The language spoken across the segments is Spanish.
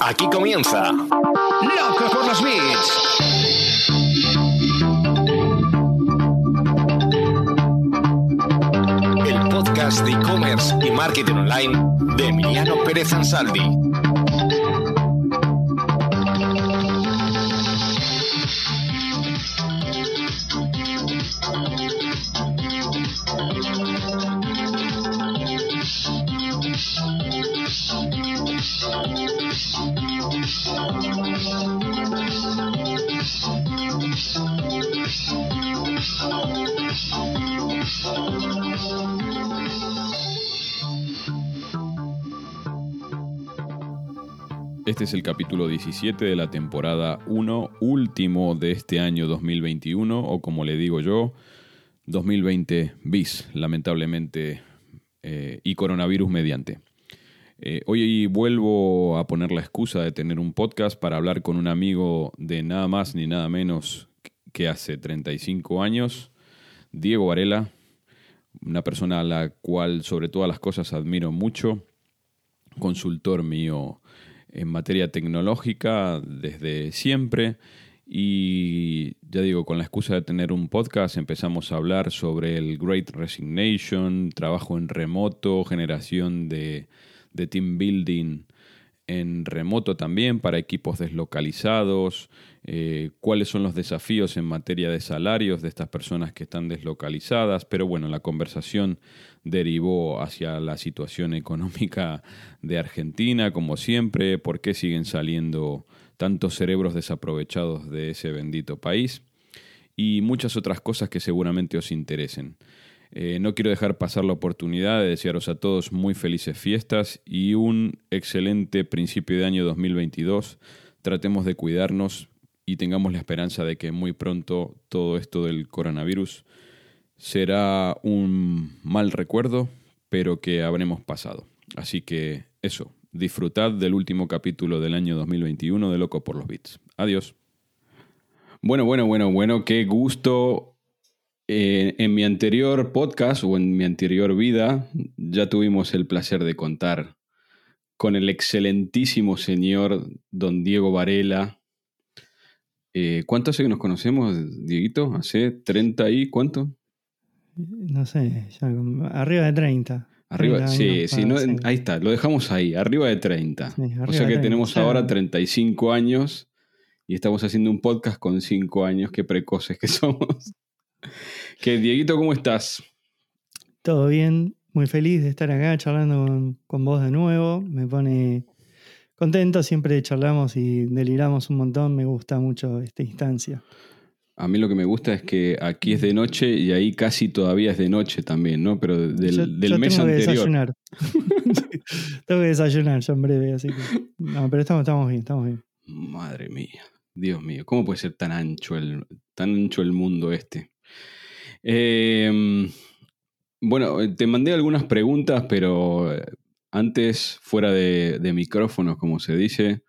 Aquí comienza Loco por los Beats. El podcast de e-commerce y marketing online de Emiliano Pérez Ansaldi. Este es el capítulo 17 de la temporada 1, último de este año 2021, o como le digo yo, 2020 bis, lamentablemente, eh, y coronavirus mediante. Eh, hoy vuelvo a poner la excusa de tener un podcast para hablar con un amigo de nada más ni nada menos que hace 35 años, Diego Varela, una persona a la cual sobre todas las cosas admiro mucho, consultor mío en materia tecnológica desde siempre. Y ya digo, con la excusa de tener un podcast empezamos a hablar sobre el Great Resignation, trabajo en remoto, generación de, de team building en remoto también para equipos deslocalizados, eh, cuáles son los desafíos en materia de salarios de estas personas que están deslocalizadas, pero bueno, la conversación derivó hacia la situación económica de Argentina, como siempre, por qué siguen saliendo tantos cerebros desaprovechados de ese bendito país y muchas otras cosas que seguramente os interesen. Eh, no quiero dejar pasar la oportunidad de desearos a todos muy felices fiestas y un excelente principio de año 2022. Tratemos de cuidarnos y tengamos la esperanza de que muy pronto todo esto del coronavirus será un mal recuerdo, pero que habremos pasado. Así que eso, disfrutad del último capítulo del año 2021 de Loco por los Beats. Adiós. Bueno, bueno, bueno, bueno, qué gusto eh, en mi anterior podcast o en mi anterior vida ya tuvimos el placer de contar con el excelentísimo señor don Diego Varela. Eh, ¿Cuánto hace que nos conocemos, Dieguito? ¿Hace 30 y cuánto? No sé, ya, arriba de 30. Arriba, sí, sí, no, ahí está, lo dejamos ahí, arriba de 30. Sí, arriba o sea que 30, tenemos ahora 35 años y estamos haciendo un podcast con 5 años, qué precoces que somos. ¿Qué, Dieguito, cómo estás? Todo bien, muy feliz de estar acá charlando con, con, vos de nuevo. Me pone contento, siempre charlamos y deliramos un montón. Me gusta mucho esta instancia. A mí lo que me gusta es que aquí es de noche y ahí casi todavía es de noche también, ¿no? Pero del, yo, del yo mes tengo anterior. Que desayunar. tengo que desayunar ya en breve, así que. No, pero estamos, estamos bien, estamos bien. Madre mía, Dios mío, ¿cómo puede ser tan ancho el, tan ancho el mundo este? Eh, bueno, te mandé algunas preguntas, pero antes, fuera de, de, micrófonos, como se dice,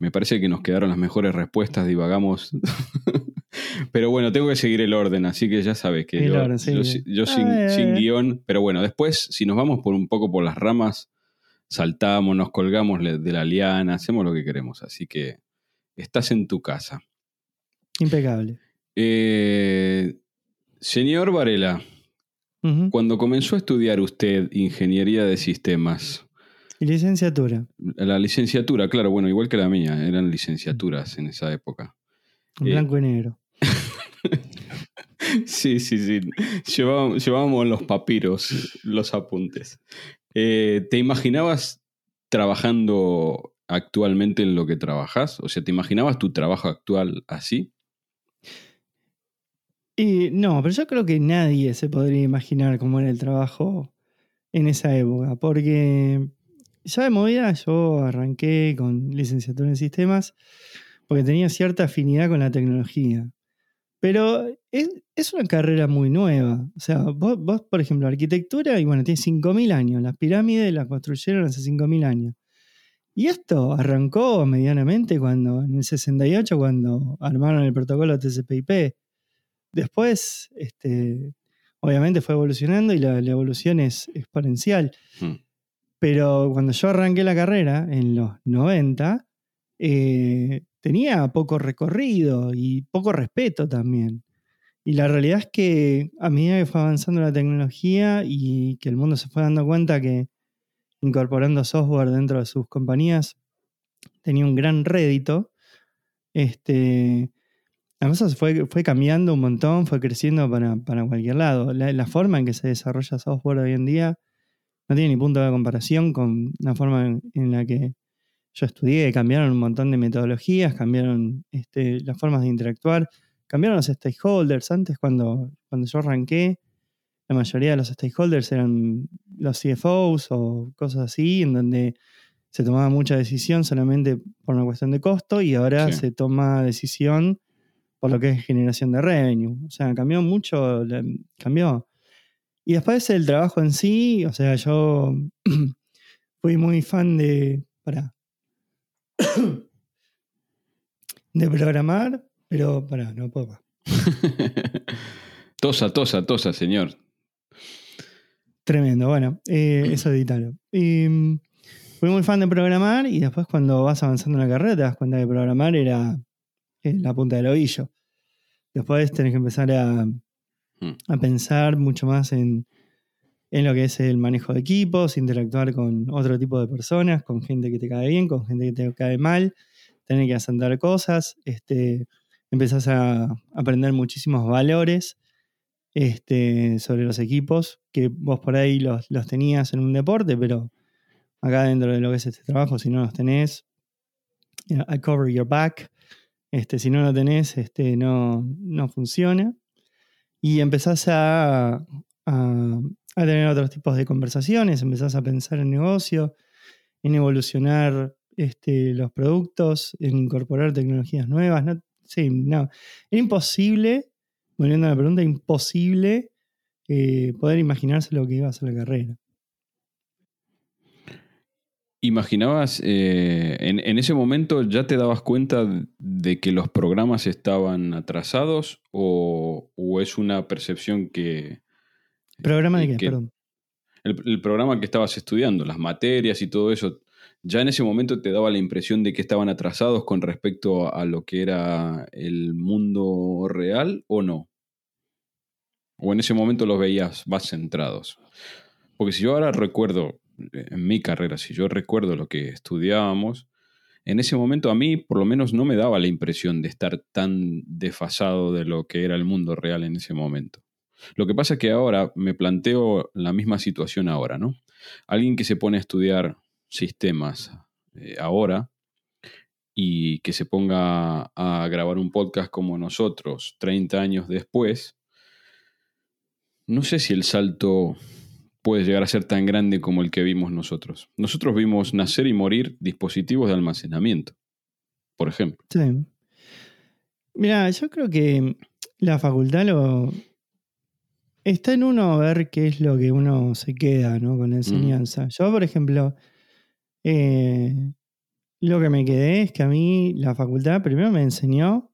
me parece que nos quedaron las mejores respuestas, divagamos. pero bueno, tengo que seguir el orden, así que ya sabes que yo, orden, sí. yo, yo sin, ah, sin guion, pero bueno, después, si nos vamos por un poco por las ramas, saltamos, nos colgamos de la liana, hacemos lo que queremos, así que estás en tu casa. Impecable. Eh, Señor Varela, uh -huh. cuando comenzó a estudiar usted ingeniería de sistemas. Y licenciatura. La licenciatura, claro, bueno, igual que la mía, eran licenciaturas en esa época. En blanco eh, y negro. sí, sí, sí. Llevábamos, los papiros, los apuntes. Eh, ¿Te imaginabas trabajando actualmente en lo que trabajas? O sea, ¿te imaginabas tu trabajo actual así? No, pero yo creo que nadie se podría imaginar cómo era el trabajo en esa época, porque ya de movida yo arranqué con licenciatura en sistemas porque tenía cierta afinidad con la tecnología. Pero es, es una carrera muy nueva. O sea, vos, vos, por ejemplo, arquitectura, y bueno, tiene 5.000 años. Las pirámides las construyeron hace 5.000 años. Y esto arrancó medianamente cuando, en el 68, cuando armaron el protocolo TCP/IP. Después, este, obviamente fue evolucionando y la, la evolución es exponencial. Hmm. Pero cuando yo arranqué la carrera en los 90, eh, tenía poco recorrido y poco respeto también. Y la realidad es que a medida que fue avanzando la tecnología y que el mundo se fue dando cuenta que incorporando software dentro de sus compañías tenía un gran rédito, este, la cosa fue, fue cambiando un montón, fue creciendo para, cualquier lado. La, forma en que se desarrolla software hoy en día no tiene ni punto de comparación con la forma en, la que yo estudié. Cambiaron un montón de metodologías, cambiaron este, las formas de interactuar, cambiaron los stakeholders. Antes, cuando, cuando yo arranqué, la mayoría de los stakeholders eran los CFOs o cosas así, en donde se tomaba mucha decisión solamente por una cuestión de costo y ahora se toma decisión por lo que es generación de revenue. O sea, cambió mucho, cambió. Y después el trabajo en sí, o sea, yo fui muy fan de. Para. de programar, pero para, no puedo más. tosa, tosa, tosa, señor. Tremendo, bueno, eh, eso editalo. Y, mm, fui muy fan de programar y después cuando vas avanzando en la carrera te das cuenta que programar era eh, la punta del ovillo. Después tenés que empezar a, hmm. a pensar mucho más en, en, lo que es el manejo de equipos, interactuar con otro tipo de personas, con gente que te cae bien, con gente que te cae mal, tener que asentar cosas, este, empezás a aprender muchísimos valores este, sobre los equipos, que vos por ahí los, los tenías en un deporte, pero acá dentro de lo que es este trabajo, si no los tenés, I cover your back. Este, si no lo tenés, este, no, no funciona. Y empezás a, a, tener otros tipos de conversaciones, empezás a pensar en negocio, en evolucionar este, los productos, en incorporar tecnologías nuevas. No, sí, no. Era imposible, volviendo a la pregunta, imposible eh, poder imaginarse lo que iba a ser la carrera. ¿Imaginabas, eh, en, ese momento ya te dabas cuenta de que los programas estaban atrasados o, es una percepción que... ¿Programa de qué? Perdón. El, programa que estabas estudiando, las materias y todo eso, ¿ya en ese momento te daba la impresión de que estaban atrasados con respecto a lo que era el mundo real o no? ¿O en ese momento los veías más centrados? Porque si yo ahora recuerdo en mi carrera, si yo recuerdo lo que estudiábamos, en ese momento a mí por lo menos no me daba la impresión de estar tan desfasado de lo que era el mundo real en ese momento. Lo que pasa es que ahora me planteo la misma situación ahora, ¿no? Alguien que se pone a estudiar sistemas eh, ahora y que se ponga a grabar un podcast como nosotros 30 años después, no sé si el salto puede llegar a ser tan grande como el que vimos nosotros. Nosotros vimos nacer y morir dispositivos de almacenamiento, por ejemplo. Sí. Mira, yo creo que la facultad lo... Está en uno ver qué es lo que uno se queda ¿no? con la mm. enseñanza. Yo, por ejemplo, eh, lo que me quedé es que a mí la facultad primero me enseñó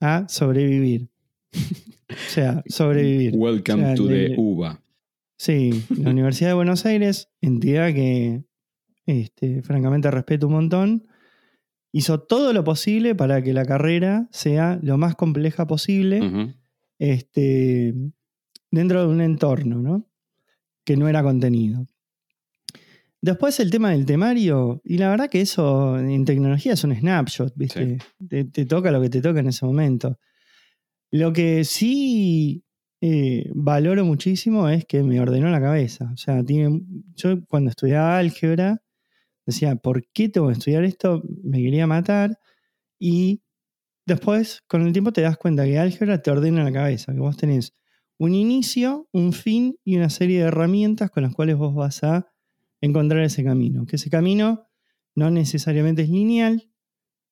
a sobrevivir. o sea, sobrevivir. Welcome to the UBA. Sí, la Universidad de Buenos Aires, entidad que este, francamente respeto un montón, hizo todo lo posible para que la carrera sea lo más compleja posible este, dentro de un entorno, ¿no? Que no era contenido. Después el tema del temario, y la verdad que eso en tecnología es un snapshot, ¿viste? te, toca lo que te toca en ese momento. Lo que sí eh, valoro muchísimo es que me ordenó la cabeza. O sea, tiene, yo cuando estudiaba álgebra decía, ¿por qué tengo que estudiar esto? Me quería matar. Y después, con el tiempo, te das cuenta que álgebra te ordena la cabeza, que vos tenés un inicio, un fin y una serie de herramientas con las cuales vos vas a encontrar ese camino. Que ese camino no necesariamente es lineal,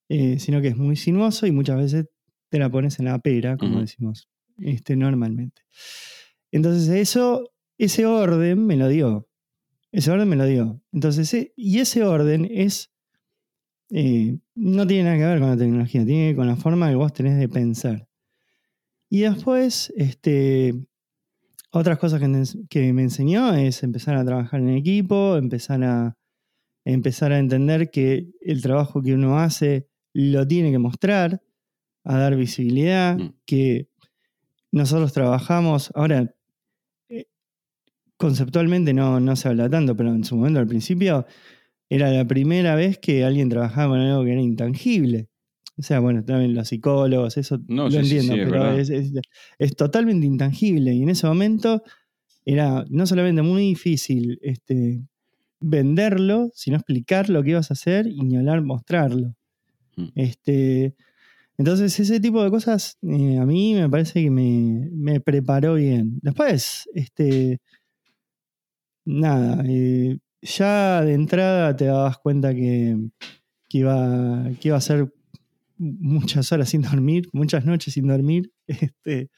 eh, sino que es muy sinuoso y muchas veces te la pones en la pera, como decimos este, normalmente. Entonces, eso, ese orden me lo dio. Ese orden me lo dio. Entonces, e, y ese orden es. Eh, no tiene nada que ver con la tecnología, tiene que ver con la forma que vos tenés de pensar. Y después, este, otras cosas que, me- que me enseñó es empezar a trabajar en equipo, empezar a, empezar a entender que el trabajo que uno hace lo tiene que mostrar, a dar visibilidad, Mm. que nosotros trabajamos, ahora eh, conceptualmente no, no se habla tanto, pero en su momento al principio era la primera vez que alguien trabajaba con algo que era intangible. O sea, bueno, también los psicólogos, eso No, lo sí, entiendo, sí, pero es, es- es totalmente intangible. Y en ese momento era no solamente muy difícil este, venderlo, sino explicar lo que ibas a hacer y ni hablar mostrarlo. Mm. Este, entonces, ese tipo de cosas eh, a mí me parece que me, me preparó bien. Después, este, nada, eh, ya de entrada te dabas cuenta que, que iba, que iba a ser muchas horas sin dormir, muchas noches sin dormir, este,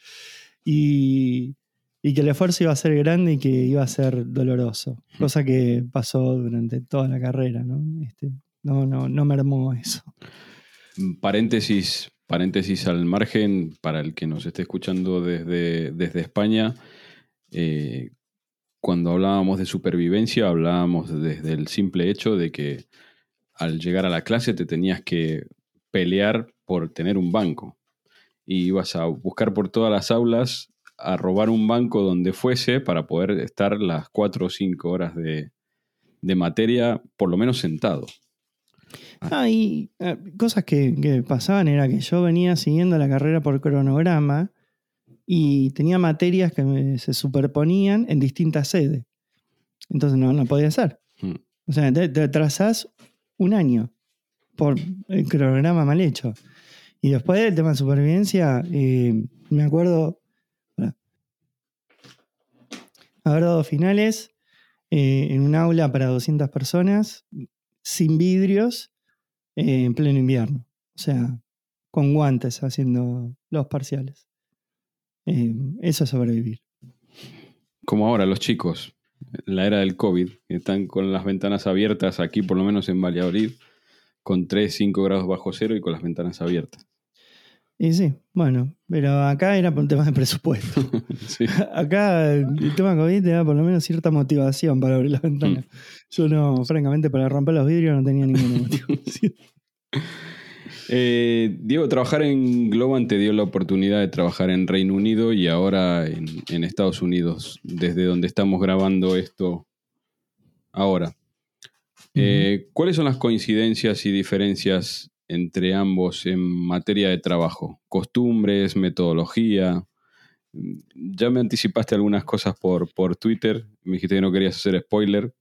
y, y que el esfuerzo iba a ser grande y que iba a ser doloroso, cosa que pasó durante toda la carrera, ¿no? Este, no, no, no mermó eso. Paréntesis, paréntesis al margen, para el que nos esté escuchando desde, desde España, eh, cuando hablábamos de supervivencia, hablábamos desde el simple hecho de que al llegar a la clase te tenías que pelear por tener un banco. Y ibas a buscar por todas las aulas a robar un banco donde fuese para poder estar las cuatro o cinco horas de, de materia, por lo menos sentado. Ah, y eh, cosas que, que pasaban era que yo venía siguiendo la carrera por cronograma y tenía materias que me- se superponían en distintas sedes. Entonces no, no podía ser. Mm. O sea, te, te atrasás un año por el cronograma mal hecho. Y después del tema de supervivencia, eh, me acuerdo haber dado finales eh, en un aula para 200 personas, sin vidrios, eh, en pleno invierno. O sea, con guantes haciendo los parciales. Eso es sobrevivir. Como ahora los chicos, la era del COVID, están con las ventanas abiertas aquí, por lo menos en Valladolid, con 3, 5 grados bajo cero y con las ventanas abiertas. Y sí, bueno, pero acá era por un tema de presupuesto. Sí. Acá el tema COVID te da por lo menos cierta motivación para abrir las ventanas. Yo no, francamente, para romper los vidrios no tenía ninguna motivación. Eh, Diego, trabajar en Globan te dio la oportunidad de trabajar en Reino Unido y ahora en, en Estados Unidos, desde donde estamos grabando esto ahora. Eh, ¿Cuáles son las coincidencias y diferencias entre ambos en materia de trabajo? Costumbres, metodología. Ya me anticipaste algunas cosas por, por Twitter. Me dijiste que no querías hacer spoiler.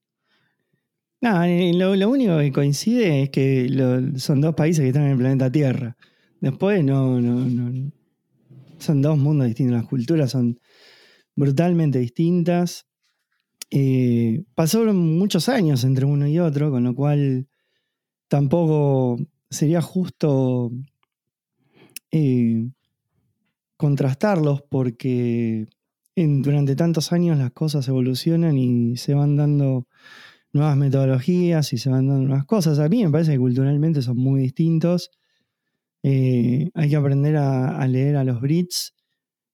No, lo, lo único que coincide es que lo- son dos países que están en el planeta Tierra. Después no, no, no- son dos mundos distintos, las culturas son brutalmente distintas. Eh, pasaron muchos años entre uno y otro, con lo cual tampoco sería justo eh, contrastarlos porque durante tantos años las cosas evolucionan y se van dando nuevas metodologías y se van dando nuevas cosas. A mí me parece que culturalmente son muy distintos. Eh, hay que aprender a, leer a los Brits.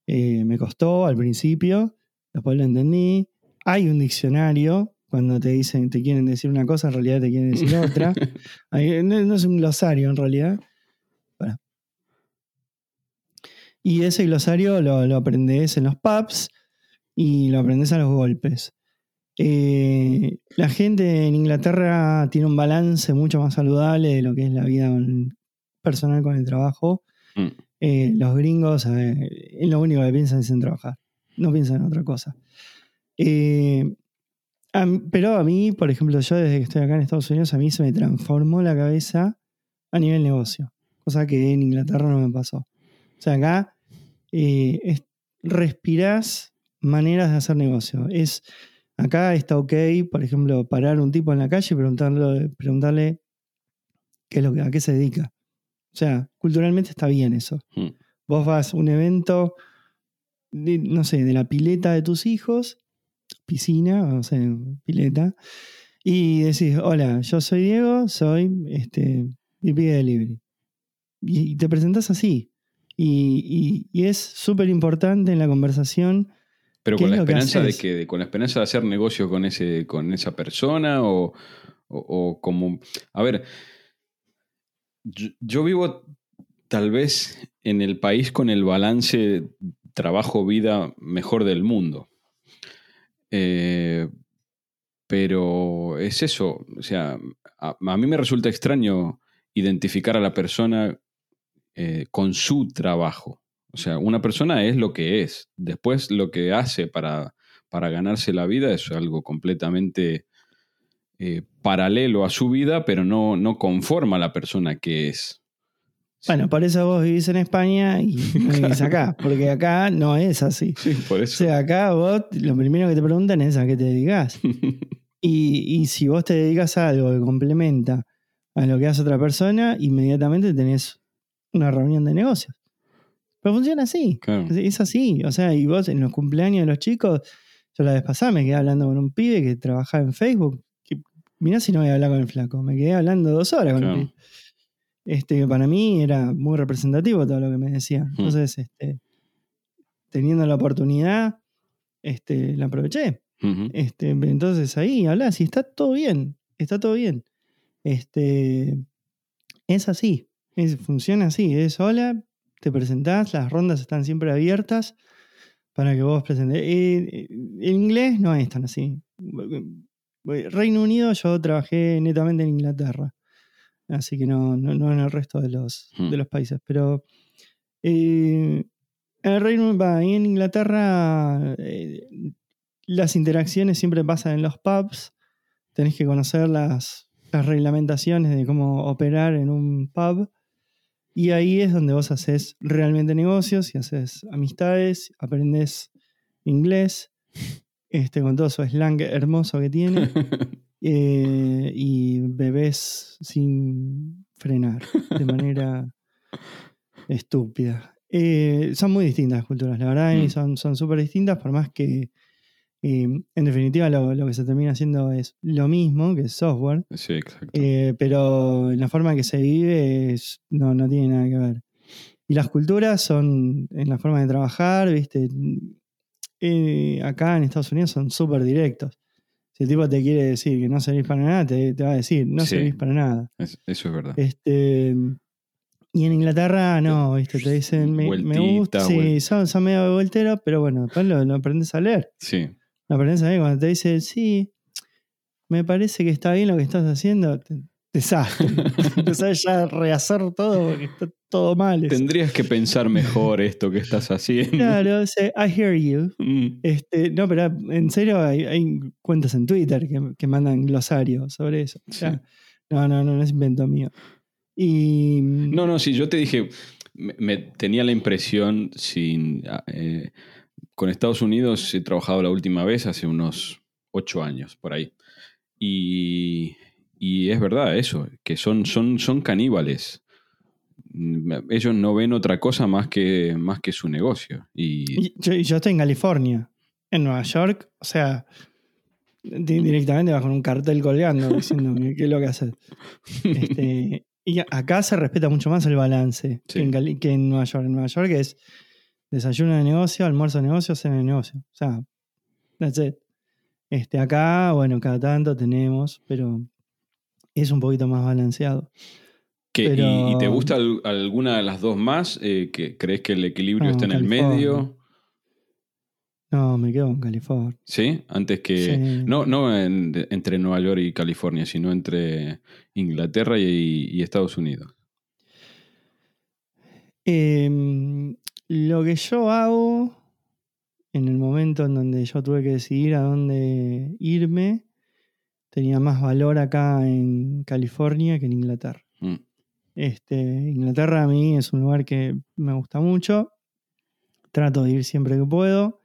Me costó al principio, después lo entendí. Hay un diccionario. Cuando te dicen, te quieren decir una cosa, en realidad te quieren decir otra. Hay- no, no es un glosario en realidad. Y ese glosario lo, lo aprendes en los pubs y lo aprendes a los golpes. Eh, la gente en Inglaterra tiene un balance mucho más saludable de lo que es la vida personal con el trabajo. Mm. Eh, los gringos eh, es lo único que piensan es en trabajar, no piensan en otra cosa. Eh, a pero a mí, por ejemplo, yo desde que estoy acá en Estados Unidos, a mí se me transformó la cabeza a nivel negocio, cosa que en Inglaterra no me pasó. O sea, acá eh, es- respirás maneras de hacer negocio. Es, acá está ok, por ejemplo, parar un tipo en la calle y preguntarle, preguntarle qué es lo que, a qué se dedica. O sea, culturalmente está bien eso. Mm. Vos vas a un evento, de, no sé, de la pileta de tus hijos, piscina, o sea, pileta, y decís, hola, yo soy Diego, soy este, de Delivery. Y te presentás así. Y, y- y es súper importante en la conversación Pero ¿Qué con la que esperanza de que, con la esperanza de hacer negocio con ese, con esa persona, o, o- o como. A ver, yo, yo vivo tal vez en el país con el balance trabajo-vida mejor del mundo. Eh, pero es eso, o sea, a, mí me resulta extraño identificar a la persona eh, con su trabajo. O sea, una persona es lo que es. Después lo que hace para, para ganarse la vida es algo completamente eh, paralelo a su vida, pero no, no conforma a la persona que es. Bueno, por eso vos vivís en España y no vivís acá, porque acá no es así. Sí, por O eso. sea, acá vos lo primero que te preguntan es a qué te dedicas. Y, y si vos te dedicas a algo que complementa a lo que hace otra persona, inmediatamente tenés una reunión de negocios. Pero funciona así. Claro. Es- Es así. O sea, y vos en los cumpleaños de los chicos, yo la vez pasada me quedé hablando con un pibe que trabajaba en Facebook. Que, mirá si no voy a hablar con el flaco. Me quedé hablando dos horas con Claro. el pibe. Este, para mí era muy representativo todo lo que me decía. Hmm. Entonces, este, teniendo la oportunidad, este, la aproveché. Este, entonces ahí hablas y está todo bien. Está todo bien. Este, es así. Es, funciona así. Es hola, te presentás, las rondas están siempre abiertas para que vos presentes. Eh, eh, en inglés no es tan así. Reino Unido yo trabajé netamente en Inglaterra. Así que no, no, no en el resto de los, Hmm. de los países. Pero eh, en el Reino ahí en Inglaterra eh, las interacciones siempre pasan en los pubs. Tenés que conocer las, las reglamentaciones de cómo operar en un pub. Y ahí es donde vos haces realmente negocios y haces amistades, aprendes inglés, este, con todo su slang hermoso que tiene, eh, y bebés sin frenar, de manera estúpida. Eh, son muy distintas las culturas, la verdad, y Mm. son son súper distintas, por más que eh, en definitiva lo, lo que se termina haciendo es lo mismo, que software, Sí, exacto. pero la forma que se vive es- no, no tiene nada que ver. Y las culturas son en la forma de trabajar, ¿viste? Acá en Estados Unidos son súper directos. Si el tipo te quiere decir que no servís para nada, te, te va a decir, no Sí. servís para nada. Es- eso es verdad. Este, y en Inglaterra no, ¿viste? Te dicen, me, me gusta, Vueltita, sí, son, son medio volteros, pero bueno, después lo, lo aprendes a leer. Sí. Lo aprendes a leer cuando te dicen, sí, me parece que está bien lo que estás haciendo, te, desastre. Empezás ya a rehacer todo porque está todo mal. Tendrías que pensar mejor esto que estás haciendo. Claro, dice, I hear you. Mm. Este, no, pero en serio hay, hay cuentas en Twitter que, que mandan glosario sobre eso. O sea, no, no, no, no es invento mío. Y No, no, sí, yo te dije, me, me tenía la impresión, sin, eh, con Estados Unidos he trabajado la última vez hace unos ocho años, por ahí. Y, y es verdad eso, que son, son, son caníbales. Mm, Ellos no ven otra cosa más que, más que su negocio. Y, yo, estoy en California. En Nueva York, o sea, di- directamente vas con un cartel colgando diciendo "¿Qué- qué es lo que haces. Este, y acá se respeta mucho más el balance Sí. que, en Cali- que en Nueva York. En Nueva York es desayuno de negocio, almuerzo de negocio, cena de negocio. O sea, that's it. Este, acá, bueno, cada tanto tenemos, pero es un poquito más balanceado. y- te gusta al- alguna de las dos más? Eh, que ¿Crees que el equilibrio No, está en el medio? No, me quedo en California. ¿Sí? Antes que... Sí. No, no en- entre Nueva York y California, sino entre Inglaterra y, y Estados Unidos. Em, lo que yo hago en el momento en donde yo tuve que decidir a dónde irme, tenía más valor acá en California que en Inglaterra. Mm. Este, Inglaterra a mí es un lugar que me gusta mucho. Trato de ir siempre que puedo.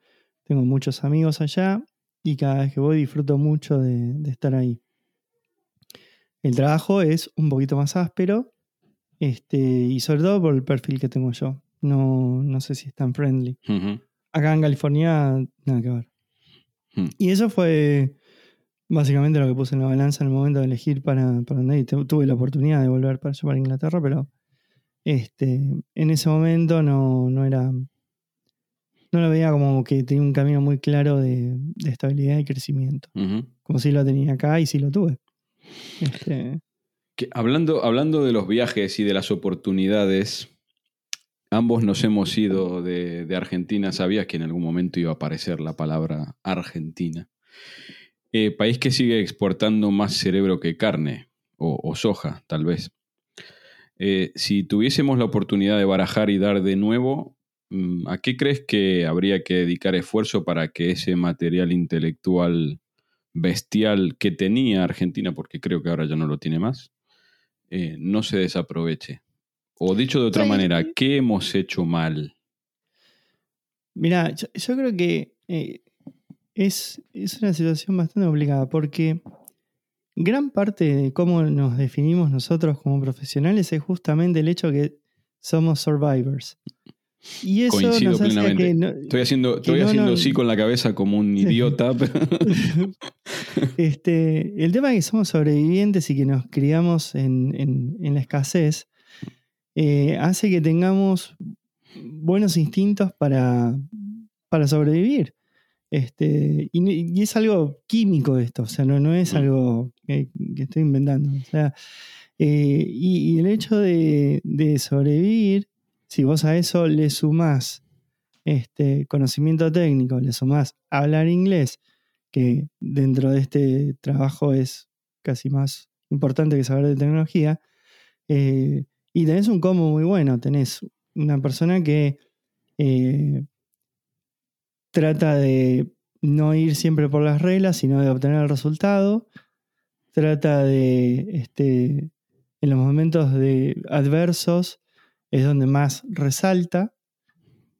Tengo muchos amigos allá y cada vez que voy disfruto mucho de, de estar ahí. El trabajo es un poquito más áspero este, y sobre todo por el perfil que tengo yo. No, no sé si es tan friendly. Acá en California, nada que ver. Hmm. Y eso fue básicamente lo que puse en la balanza en el momento de elegir para, para. Tu- Tuve la oportunidad de volver para para Inglaterra, pero este, en ese momento no, no era no lo veía como que tenía un camino muy claro de, de estabilidad y crecimiento. Como si lo tenía acá y sí lo tuve. Este, Que hablando, hablando de los viajes y de las oportunidades, ambos nos hemos ido de, de Argentina. ¿Sabías que en algún momento iba a aparecer la palabra Argentina? Eh, país que sigue exportando más cerebro que carne, o, o soja, tal vez. Eh, si tuviésemos la oportunidad de barajar y dar de nuevo, mm, ¿a qué crees que habría que dedicar esfuerzo para que ese material intelectual bestial que tenía Argentina, porque creo que ahora ya no lo tiene más, eh, no se desaproveche? O dicho de otra Sí. manera, ¿qué hemos hecho mal? Mira, yo, yo creo que eh, es, es una situación bastante complicada porque gran parte de cómo nos definimos nosotros como profesionales es justamente el hecho que somos survivors. Y eso Coincido nos hace plenamente. que no- Estoy haciendo, que estoy no, haciendo no- sí con la cabeza como un idiota, este, el tema de que somos sobrevivientes y que nos criamos en, en- en la escasez eh, hace que tengamos buenos instintos para, para sobrevivir. Este, y, y es algo químico esto, o sea, no, no es Mm. algo que, que estoy inventando. O sea, eh, y, y el hecho de, de sobrevivir, si vos a eso le sumás este, conocimiento técnico, le sumás hablar inglés, que dentro de este trabajo es casi más importante que saber de tecnología, eh, y tenés un combo muy bueno, tenés una persona que eh, trata de no ir siempre por las reglas, sino de obtener el resultado, trata de, este, en los momentos de adversos, es donde más resalta,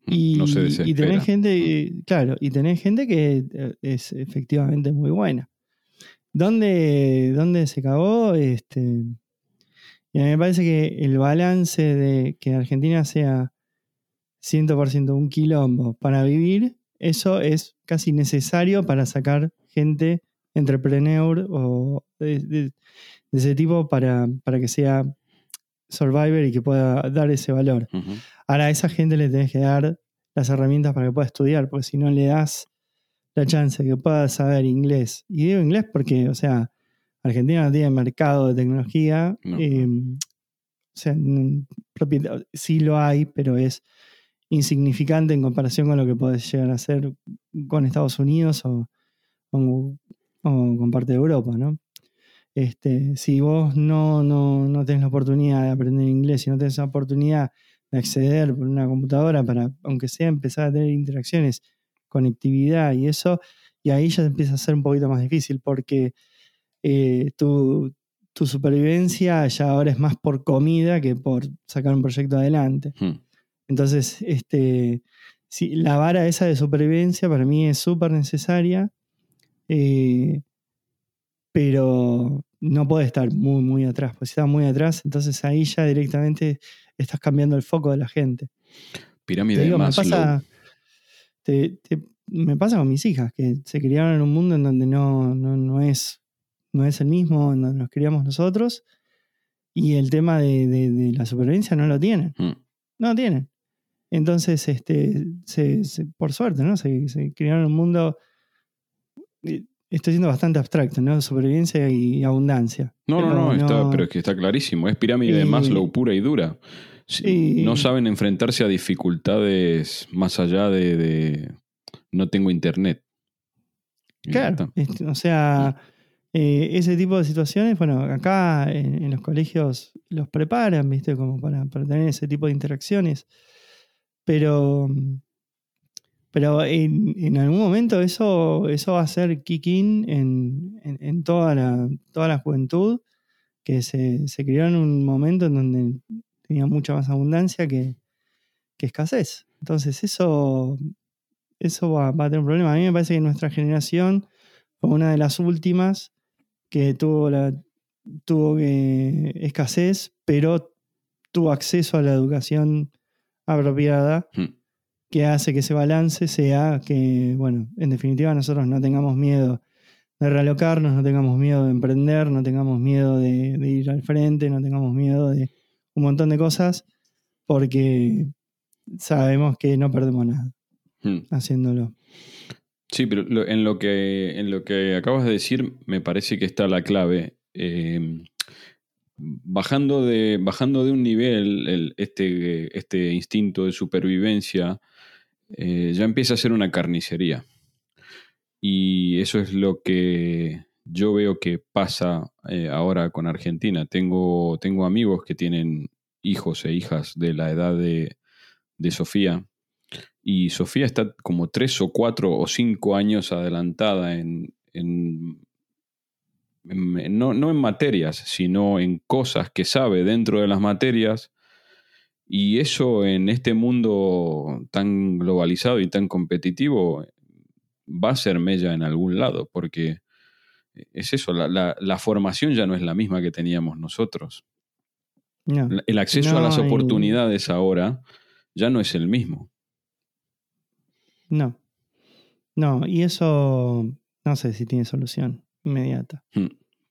y, no se y tenés gente, eh, claro, y tenés gente que eh, es efectivamente muy buena. ¿Dónde, dónde se cagó? Este, y a mí me parece que el balance de que Argentina sea 100% un quilombo para vivir, eso es casi necesario para sacar gente entrepreneur o de, de- de ese tipo para, para que sea survivor y que pueda dar ese valor. Ahora a esa gente le tenés que dar las herramientas para que pueda estudiar, porque si no le das la chance de que pueda saber inglés. Y digo inglés porque, o sea, Argentina no tiene mercado de tecnología. No. eh, o sea, sí lo hay, pero es insignificante en comparación con lo que podés llegar a hacer con Estados Unidos o, con parte de Europa, ¿no? Este, si vos no, no, no tenés la oportunidad de aprender inglés y no tenés la oportunidad de acceder por una computadora para, aunque sea, empezar a tener interacciones, conectividad y eso, y ahí ya empieza a ser un poquito más difícil porque eh, tu, tu supervivencia ya ahora es más por comida que por sacar un proyecto adelante. Hmm. Entonces, este, sí, la vara esa de supervivencia para mí es súper necesaria, eh, pero no puede estar muy, muy atrás, porque si está muy atrás, entonces ahí ya directamente estás cambiando el foco de la gente. Pirámide Te digo, de me Maslow. pasa, te- te- me pasa con mis hijas, que se criaron en un mundo en donde no, no, no es, no es el mismo en donde nos criamos nosotros, y el tema de, de- de la supervivencia no lo tienen. Hmm. No lo tienen. Entonces, este, se- se- por suerte, ¿no? Se, en un mundo. eh, Estoy siendo bastante abstracto, ¿no? Supervivencia y abundancia. No, no, no, está, pero es que está clarísimo. Es pirámide de Y- Maslow pura y dura. Si- y- No saben enfrentarse a dificultades más allá de, de no tengo internet. Claro, este, o sea, eh, ese tipo de situaciones, bueno, acá en, en los colegios los preparan, ¿viste? Como para, para tener ese tipo de interacciones. Pero, pero en, algún momento eso, eso va a ser kick-in en, en- toda, la, toda la juventud, que se, se crió en un momento en donde tenía mucha más abundancia que, escasez. Entonces eso, eso va, va a tener un problema. A mí me parece que nuestra generación fue una de las últimas que tuvo, la, tuvo que, escasez, pero tuvo acceso a la educación apropiada Hmm. que hace que ese balance sea que, bueno, en definitiva nosotros no tengamos miedo de realocarnos, no tengamos miedo de emprender, no tengamos miedo de, de ir al frente, no tengamos miedo de un montón de cosas, porque sabemos que no perdemos nada. Hmm. haciéndolo. Sí, pero lo- en, lo que, en lo que acabas de decir me parece que está la clave. Eh, bajando, de, bajando de un nivel el- este, este instinto de supervivencia, eh, ya empieza a ser una carnicería. Y eso es lo que yo veo que pasa eh, ahora con Argentina. Tengo, tengo amigos que tienen hijos e hijas de la edad de, de Sofía. Y Sofía está como tres o cuatro o cinco años adelantada en- no, no en materias, sino en cosas que sabe dentro de las materias. Y eso en este mundo tan globalizado y tan competitivo va a ser mella en algún lado, porque es eso, la, la- la formación ya no es la misma que teníamos nosotros. No. El acceso a las y- oportunidades ahora ya no es el mismo. No. No, y eso no sé si tiene solución inmediata.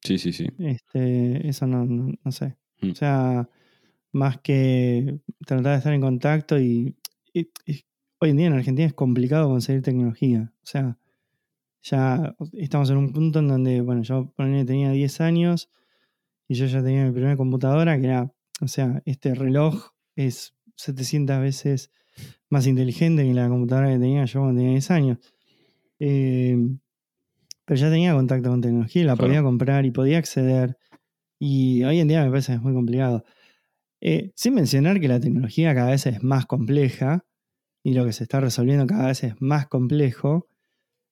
Sí, sí, sí. Este, eso no, no, no sé. Mm. O sea, más que tratar de estar en contacto y, y- y hoy en día en Argentina es complicado conseguir tecnología. O sea, ya estamos en un punto en donde, bueno, yo tenía 10 años y yo ya tenía mi primera computadora que era, o sea, este reloj es 700 veces más inteligente que la computadora que tenía yo cuando tenía 10 años. Eh, pero ya tenía contacto con tecnología, y la Claro. podía comprar y podía acceder. Y hoy en día me parece que es muy complicado. Eh, sin mencionar que la tecnología cada vez es más compleja y lo que se está resolviendo cada vez es más complejo,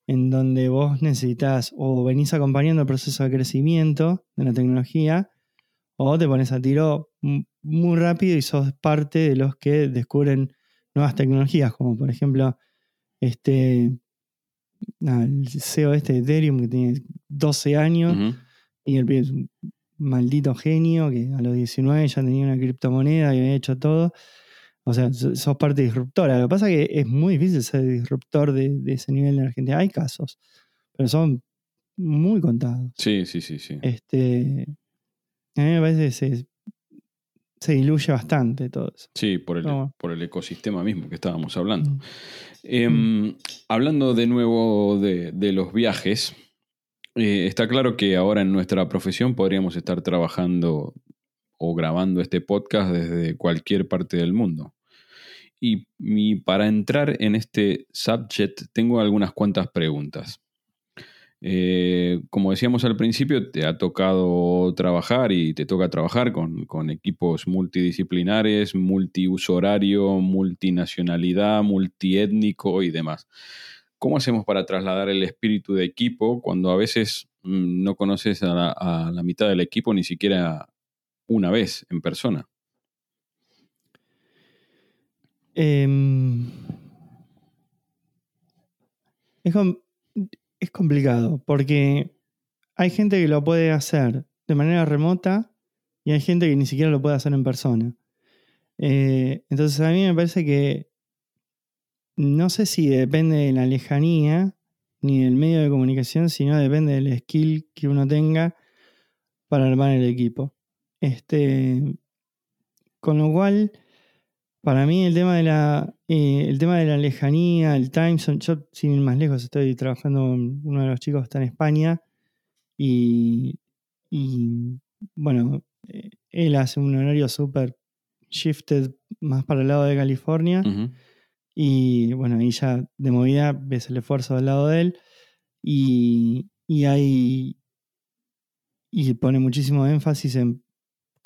en donde vos necesitas o venís acompañando el proceso de crecimiento de la tecnología o te pones a tiro muy rápido y sos parte de los que descubren nuevas tecnologías, como por ejemplo este el CEO este de Ethereum que tiene 12 años y el pibe es un maldito genio que a los 19 ya tenía una criptomoneda y había hecho todo. O sea, so- sos parte disruptora. Lo que pasa es que es muy difícil ser disruptor de, de ese nivel en Argentina. Hay casos, pero son muy contados. Sí, sí, sí, sí. Este, a mí me parece que se, se diluye bastante todo eso. Sí, por el, por el ecosistema mismo que estábamos hablando. Mm. Em, hablando de nuevo de, de los viajes, eh, está claro que ahora en nuestra profesión podríamos estar trabajando o grabando este podcast desde cualquier parte del mundo. Y, y para entrar en este subject tengo algunas cuantas preguntas. Eh, como decíamos al principio, te ha tocado trabajar y te toca trabajar con, equipos multidisciplinares, multiuso horario, multinacionalidad, multiétnico y demás. ¿Cómo hacemos para trasladar el espíritu de equipo cuando a veces mm, no conoces a la, mitad del equipo ni siquiera una vez en persona? Em, es complicado porque hay gente que lo puede hacer de manera remota y hay gente que ni siquiera lo puede hacer en persona. Eh, entonces a mí me parece que no sé si depende de la lejanía ni del medio de comunicación, sino depende del skill que uno tenga para armar el equipo. Este, con lo cual, para mí el tema de la, eh, el tema de la lejanía, el time zone, yo sin ir más lejos estoy trabajando con uno de los chicos que está en España y, y, bueno, eh, él hace un horario súper shifted más para el lado de California. Y bueno, ahí ya de movida ves el esfuerzo del lado de él. Y, y hay. Y pone muchísimo énfasis en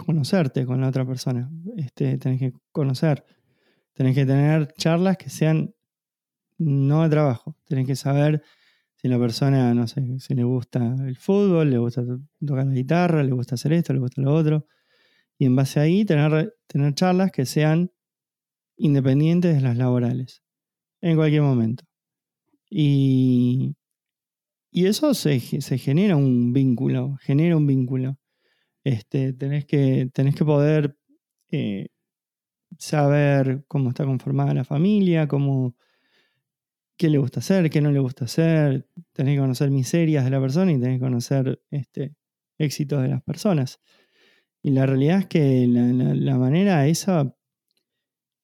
conocerte con la otra persona. Este, tenés que conocer. Tenés que tener charlas que sean no de trabajo. Tenés que saber si la persona, no sé, si le gusta el fútbol, le gusta to- tocar la guitarra, le gusta hacer esto, le gusta lo otro. Y en base a ahí tener, tener charlas que sean independientes de las laborales, en cualquier momento. Y, y eso se, se genera un vínculo, genera un vínculo. Este, tenés, que, tenés que poder eh, saber cómo está conformada la familia, cómo, qué le gusta hacer, qué no le gusta hacer. Tenés que conocer miserias de la persona y tenés que conocer este, éxitos de las personas. Y la realidad es que la, manera esa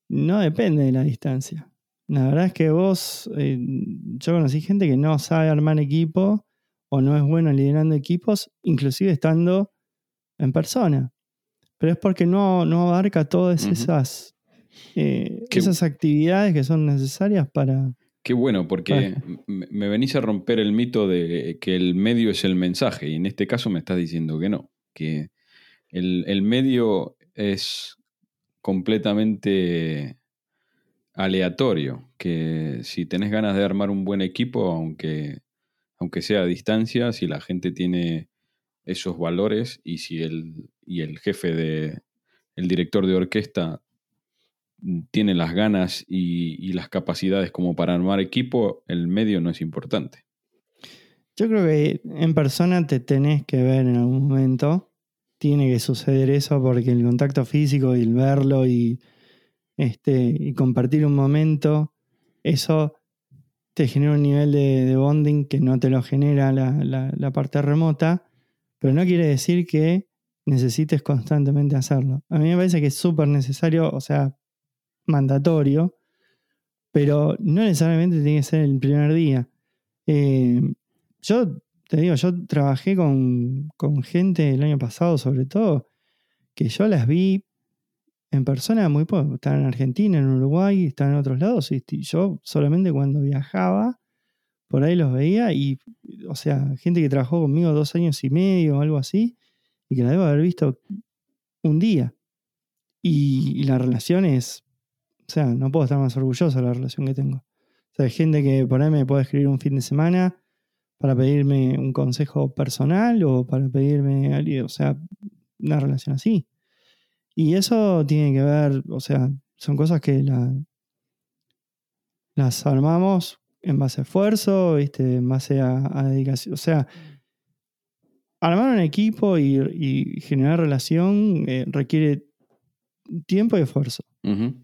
no depende de la distancia. La verdad es que vos, eh, yo conocí gente que no sabe armar equipo o no es bueno liderando equipos, inclusive estando en persona. Pero es porque no, no abarca todas esas, eh, esas actividades que son necesarias para... Qué bueno, porque me me venís a romper el mito de que el medio es el mensaje, y en este caso me estás diciendo que no, que el, el medio es completamente aleatorio, que si tenés ganas de armar un buen equipo, aunque, aunque sea a distancia, si la gente tiene esos valores y si el, y el jefe de, el director de orquesta tiene las ganas y, las capacidades como para armar equipo, el medio no es importante. Yo creo que en persona te tenés que ver en algún momento. Tiene que suceder eso porque el contacto físico y el verlo y, este, y compartir un momento, eso te genera un nivel de, bonding que no te lo genera la- la parte remota, pero no quiere decir que necesites constantemente hacerlo. A mí me parece que es súper necesario, o sea, mandatorio, pero no necesariamente tiene que ser el primer día. Eh, yo te digo, yo trabajé con, con gente el año pasado, sobre todo, que yo las vi en persona muy poco. Estaban en Argentina, en Uruguay, estaban en otros lados. Y yo solamente cuando viajaba, por ahí los veía. Y, o sea, gente que trabajó conmigo dos años y medio o algo así, y que la debo haber visto un día. Y, y la relación es. O sea, no puedo estar más orgulloso de la relación que tengo. O sea, hay gente que por ahí me puede escribir un fin de semana para pedirme un consejo personal o para pedirme o sea, una relación así. Y eso tiene que ver, o sea, son cosas que la- las armamos en base a esfuerzo, ¿viste? en base a, a dedicación. O sea, armar un equipo y, y generar relación eh, requiere tiempo y esfuerzo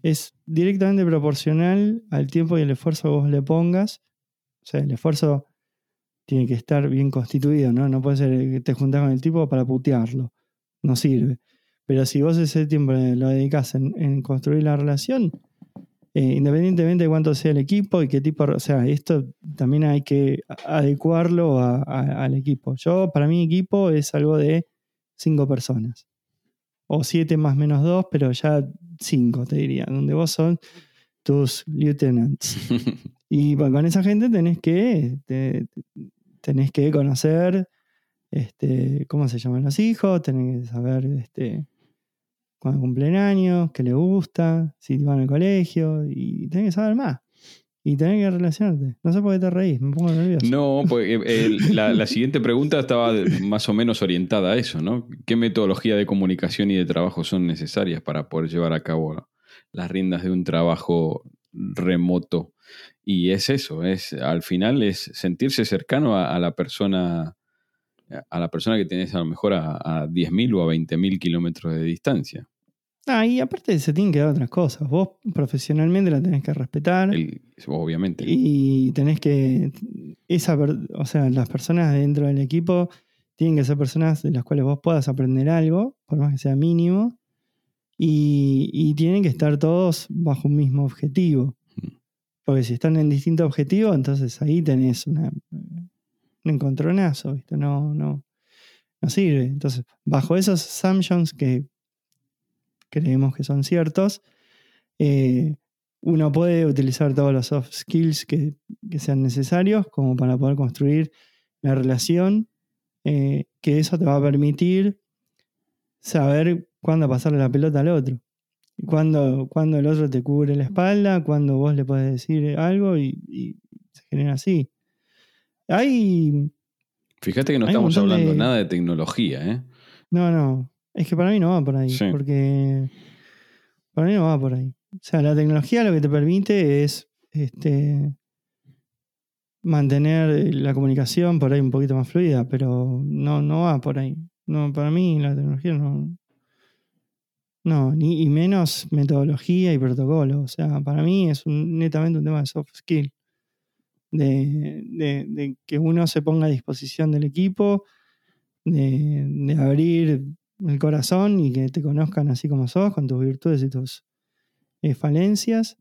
es directamente proporcional al tiempo y el esfuerzo que vos le pongas. O sea, el esfuerzo tiene que estar bien constituido, ¿no? No puede ser que te juntás con el tipo para putearlo. No sirve. Pero si vos ese tiempo lo dedicás en, en construir la relación, eh, independientemente de cuánto sea el equipo y qué tipo, o sea, esto también hay que adecuarlo a- a- al equipo. Yo, para mi equipo es algo de cinco personas. O siete más menos dos, pero ya cinco, te diría, donde vos son tus lieutenants. Y bueno, con esa gente tenés que, te- tenés que conocer este, cómo se llaman los hijos, tenés que saber este, cuándo cumplen años, qué les gusta, si van al colegio, y tenés que saber más. Y tenés que relacionarte. No sé por qué te reís, me pongo nervioso. No, pues eh, la, la siguiente pregunta estaba más o menos orientada a eso, ¿no? ¿Qué metodología de comunicación y de trabajo son necesarias para poder llevar a cabo las riendas de un trabajo remoto? Y es eso, es al final es sentirse cercano a, a la persona a la persona que tenés a lo mejor a, a 10.000 o a 20.000 kilómetros de distancia. Ah, y aparte se tienen que dar otras cosas. Vos profesionalmente la tenés que respetar. El- obviamente. Y tenés que. Esa, o sea, las personas dentro del equipo tienen que ser personas de las cuales vos puedas aprender algo, por más que sea mínimo. Y, y tienen que estar todos bajo un mismo objetivo. Mm. Porque si están en distintos objetivos, entonces ahí tenés una, un encontronazo, ¿viste? No, no, no sirve. Entonces, bajo esos assumptions que creemos que son ciertos, eh, uno puede utilizar todos los soft skills que, que sean necesarios como para poder construir la relación, eh, que eso te va a permitir saber cuándo pasarle la pelota al otro. Y cuándo, cuándo el otro te cubre la espalda, cuándo vos le puedes decir algo y, y se genera así. Hay. Fíjate que no Hay estamos hablando de- nada de tecnología, ¿eh? No, no. Es que para mí no va por ahí. Sí. Porque. Para mí no va por ahí. O sea, la tecnología lo que te permite es este, mantener la comunicación por ahí un poquito más fluida, pero no, no va por ahí. No, para mí la tecnología no. No, ni y menos metodología y protocolo. O sea, para mí es un- netamente un tema de soft skill. De, de- de que uno se ponga a disposición del equipo, de, de abrir el corazón y que te conozcan así como sos, con tus virtudes y tus eh, falencias,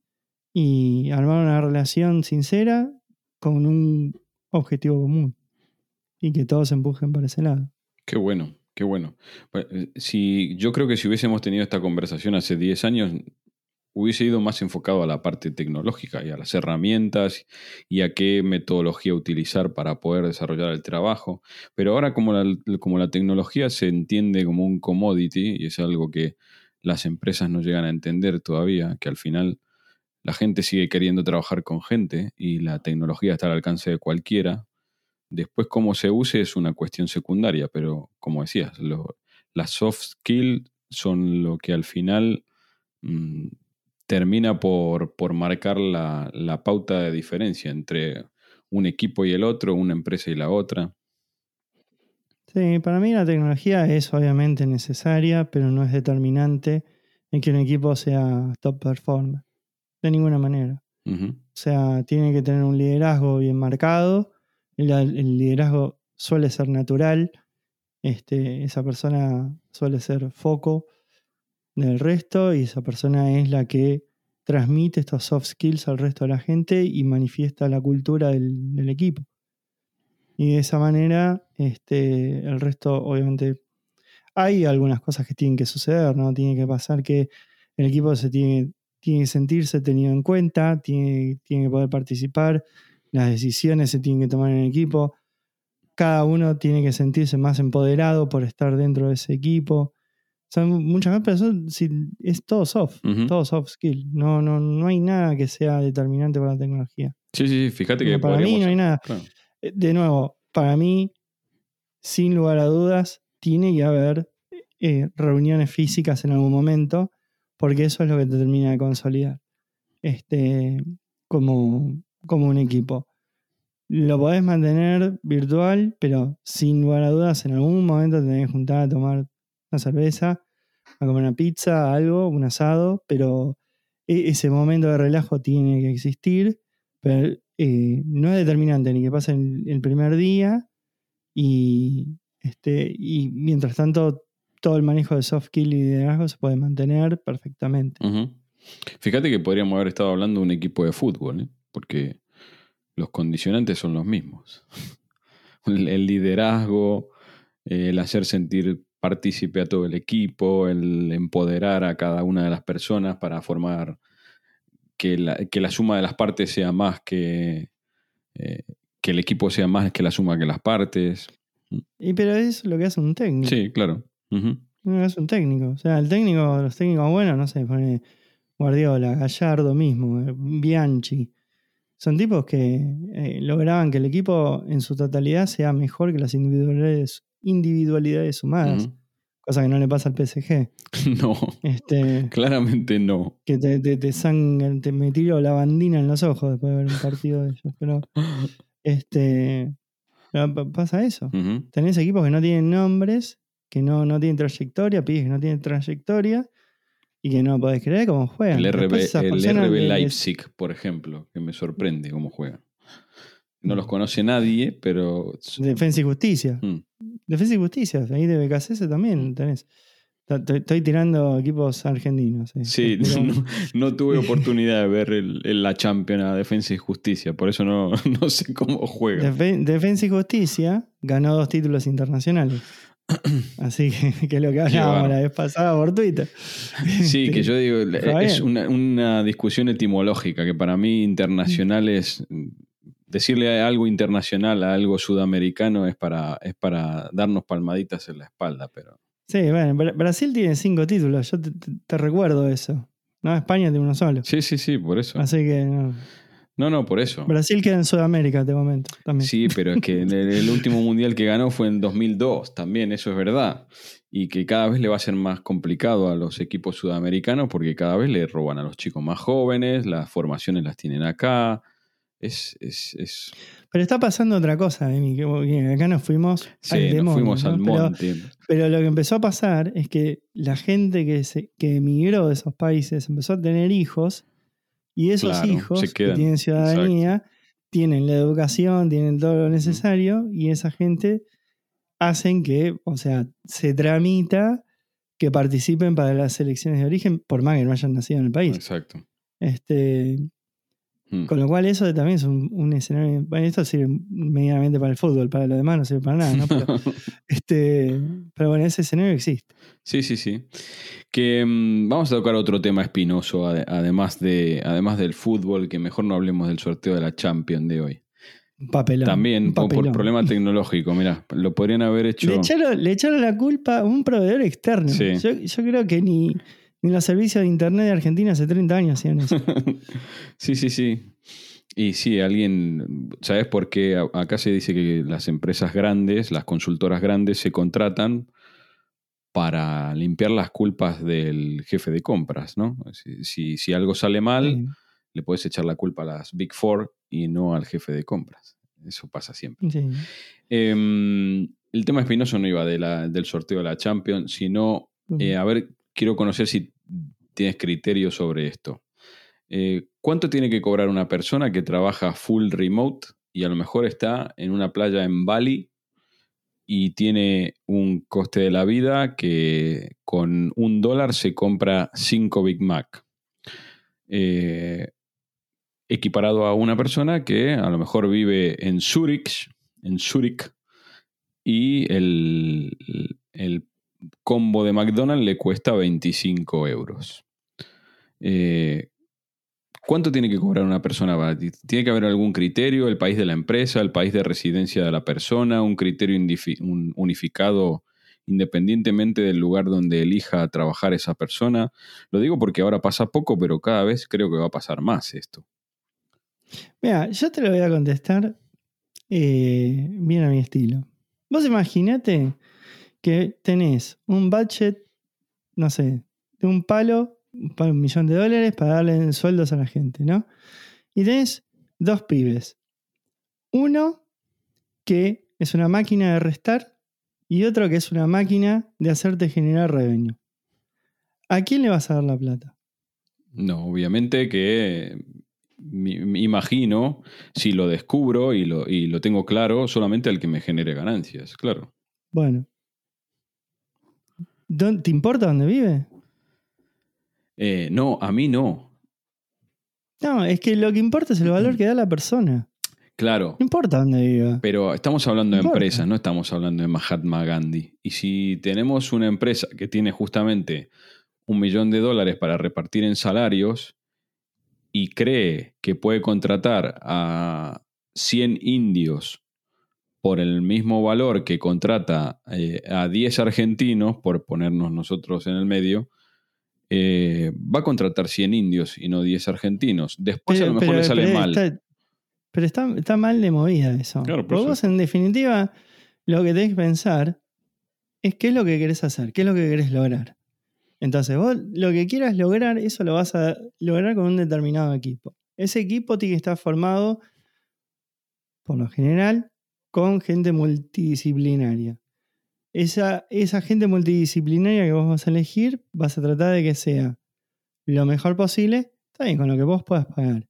y armar una relación sincera con un objetivo común y que todos empujen para ese lado. Qué bueno, qué bueno. Eh, Si, yo creo que si hubiésemos tenido esta conversación hace 10 años, hubiese ido más enfocado a la parte tecnológica y a las herramientas y a qué metodología utilizar para poder desarrollar el trabajo. Pero ahora como la, como la tecnología se entiende como un commodity y es algo que las empresas no llegan a entender todavía, que al final la gente sigue queriendo trabajar con gente y la tecnología está al alcance de cualquiera. Después cómo se use es una cuestión secundaria, pero como decías, las soft skills son lo que al final mm, termina por, por marcar la, la pauta de diferencia entre un equipo y el otro, una empresa y la otra. Sí, para mí la tecnología es obviamente necesaria, pero no es determinante en que un equipo sea top performer. De ninguna manera. O sea, tiene que tener un liderazgo bien marcado. El, el liderazgo suele ser natural. Este, esa persona suele ser foco del resto y esa persona es la que transmite estos soft skills al resto de la gente y manifiesta la cultura del, equipo. Y de esa manera, este, el resto, obviamente, hay algunas cosas que tienen que suceder, ¿no? Tiene que pasar que el equipo se tiene, tiene que sentirse tenido en cuenta, tiene, tiene que poder participar, las decisiones se tienen que tomar en el equipo, cada uno tiene que sentirse más empoderado por estar dentro de ese equipo. Son muchas veces, pero son- sí, es todo soft, todo soft skill. No, no, no hay nada que sea determinante para la tecnología. Sí, sí, sí, fíjate que para mí no hay nada. Claro. Eh, De nuevo, para mí, sin lugar a dudas, tiene que haber eh, reuniones físicas en algún momento, porque eso es lo que te termina de consolidar este, como, como un equipo. Lo podés mantener virtual, pero sin lugar a dudas, en algún momento te tenés que juntar a tomar una cerveza, a comer una pizza, algo, un asado, pero e- ese momento de relajo tiene que existir, pero eh, no es determinante ni que pase el, primer día y, este, y mientras tanto todo el manejo de soft skill y liderazgo se puede mantener perfectamente. Fíjate que podríamos haber estado hablando de un equipo de fútbol, ¿eh? porque los condicionantes son los mismos. El, liderazgo, el hacer sentir partícipe a todo el equipo, el empoderar a cada una de las personas para formar que la, que la suma de las partes sea más que, eh, que el equipo sea más que la suma que las partes. Y pero es lo que hace un técnico. Sí, claro. Que hace un técnico. O sea, el técnico, los técnicos buenos, no sé, pone Guardiola, Gallardo mismo, eh, Bianchi. Son tipos que eh, lograban que el equipo en su totalidad sea mejor que las individualidades, individualidades sumadas. Cosa que no le pasa al PSG. No, Este, claramente no. que te, te, te sangran- te me la bandina en los ojos después de ver un partido de ellos. Pero este pero pasa eso. Ujú. Tenés equipos que no tienen nombres, que no, no tienen trayectoria, pibes que no tienen trayectoria y que no podés creer cómo juegan. El RB, el RB Leipzig, por ejemplo, que me sorprende cómo juega. No los conoce nadie, pero. Defensa y Justicia. Mm. Defensa y Justicia. Ahí de BKCS también tenés. Ta- Estoy tirando equipos argentinos. eh. Sí, no, no tuve oportunidad de ver el, el- la Champions a Defensa y Justicia, por eso no, no sé cómo juega. Defe- Defensa y Justicia ganó dos títulos internacionales. Así que, que es lo que hablábamos la vez pasada por Twitter. Sí, que yo digo, es una, una discusión etimológica, que para mí internacional es. Decirle algo internacional a algo sudamericano es para, es para darnos palmaditas en la espalda, pero. Sí, bueno, Bra- Brasil tiene cinco títulos, yo te, te- te recuerdo eso. No, España tiene uno solo. Sí, sí, sí, por eso. Así que no. No, no, por eso. Brasil queda en Sudamérica, te comento. También. Sí, pero es que el último mundial que ganó fue en 2002, también eso es verdad. Y que cada vez le va a ser más complicado a los equipos sudamericanos porque cada vez le roban a los chicos más jóvenes, las formaciones las tienen acá. Es, es, es- Pero está pasando otra cosa, Emi, que que acá nos fuimos Sí, al nos fuimos ¿no? al Pero- monte. Pero lo que empezó a pasar es que la gente que, se, que emigró de esos países empezó a tener hijos y esos Claro, hijos que tienen ciudadanía tienen la educación, tienen todo lo necesario y esa gente hacen que, o sea, se tramita que participen para las elecciones de origen por más que no hayan nacido en el país. Exacto. Este, Mm. Con lo cual eso también es un, un escenario... Bueno, esto sirve medianamente para el fútbol, para lo demás no sirve para nada, ¿no? Pero, este, pero bueno, ese escenario existe. Sí, sí, sí. Que mm, vamos a tocar otro tema espinoso, ade- además, de, además del fútbol, que mejor no hablemos del sorteo de la Champions de hoy. Papelón. También por, problema tecnológico, mira, lo podrían haber hecho. Le echaron, le echaron la culpa a un proveedor externo. Sí. Yo, yo creo que ni, ni los servicios de Internet de Argentina hace 30 años hacían eso. sí, sí, sí. Y sí, alguien, ¿sabes por qué? Acá se dice que las empresas grandes, las consultoras grandes se contratan para limpiar las culpas del jefe de compras, ¿no? Si, si- si algo sale mal, Sí, le puedes echar la culpa a las Big Four y no al jefe de compras. Eso pasa siempre. sí. Em, el tema espinoso no iba de la- del sorteo de la Champions, sino, eh, a ver, quiero conocer si tienes criterio sobre esto. Eh, ¿Cuánto tiene que cobrar una persona que trabaja full remote y a lo mejor está en una playa en Bali y tiene un coste de la vida que con un dólar se compra cinco Big Mac? Eh, equiparado a una persona que a lo mejor vive en Zurich, en Zurich, y el, el combo de McDonald's le cuesta 25 euros. Eh, ¿Cuánto tiene que cobrar una persona? ¿Tiene que haber algún criterio? ¿El país de la empresa? ¿El país de residencia de la persona? ¿Un criterio unificado independientemente del lugar donde elija trabajar esa persona? Lo digo porque ahora pasa poco, pero cada vez creo que va a pasar más esto. Mira, yo te lo voy a contestar eh, bien a mi estilo. Vos imaginate que tenés un budget, no sé, de un palo, un millón de dólares para darle sueldos a la gente, ¿no? Y tenés dos pibes. Uno que es una máquina de restar y otro que es una máquina de hacerte generar revenue. ¿A quién le vas a dar la plata? No, obviamente que me imagino, si lo descubro y lo, y lo tengo claro, solamente al que me genere ganancias, claro. Bueno. ¿Dó- ¿Te importa dónde vive? Eh, no, a mí no. No, es que lo que importa es el valor que da la persona. Claro, No importa dónde viva. pero estamos hablando de No empresas, no estamos hablando de Mahatma Gandhi. Y si tenemos una empresa que tiene justamente un millón de dólares para repartir en salarios y cree que puede contratar a 100 indios por el mismo valor que contrata eh, a 10 argentinos, por ponernos nosotros en el medio, eh, va a contratar 100 indios y no 10 argentinos. Después a lo mejor le sale pero mal. Está, pero está, está mal de movida eso. Claro, por vos, en definitiva, lo que tenés que pensar es qué es lo que querés hacer, qué es lo que querés lograr. Entonces, vos lo que quieras lograr, eso lo vas a lograr con un determinado equipo. Ese equipo tiene que estar formado, por lo general, con gente multidisciplinaria. Esa, esa gente multidisciplinaria que vos vas a elegir, vas a tratar de que sea lo mejor posible, está bien, con lo que vos puedas pagar.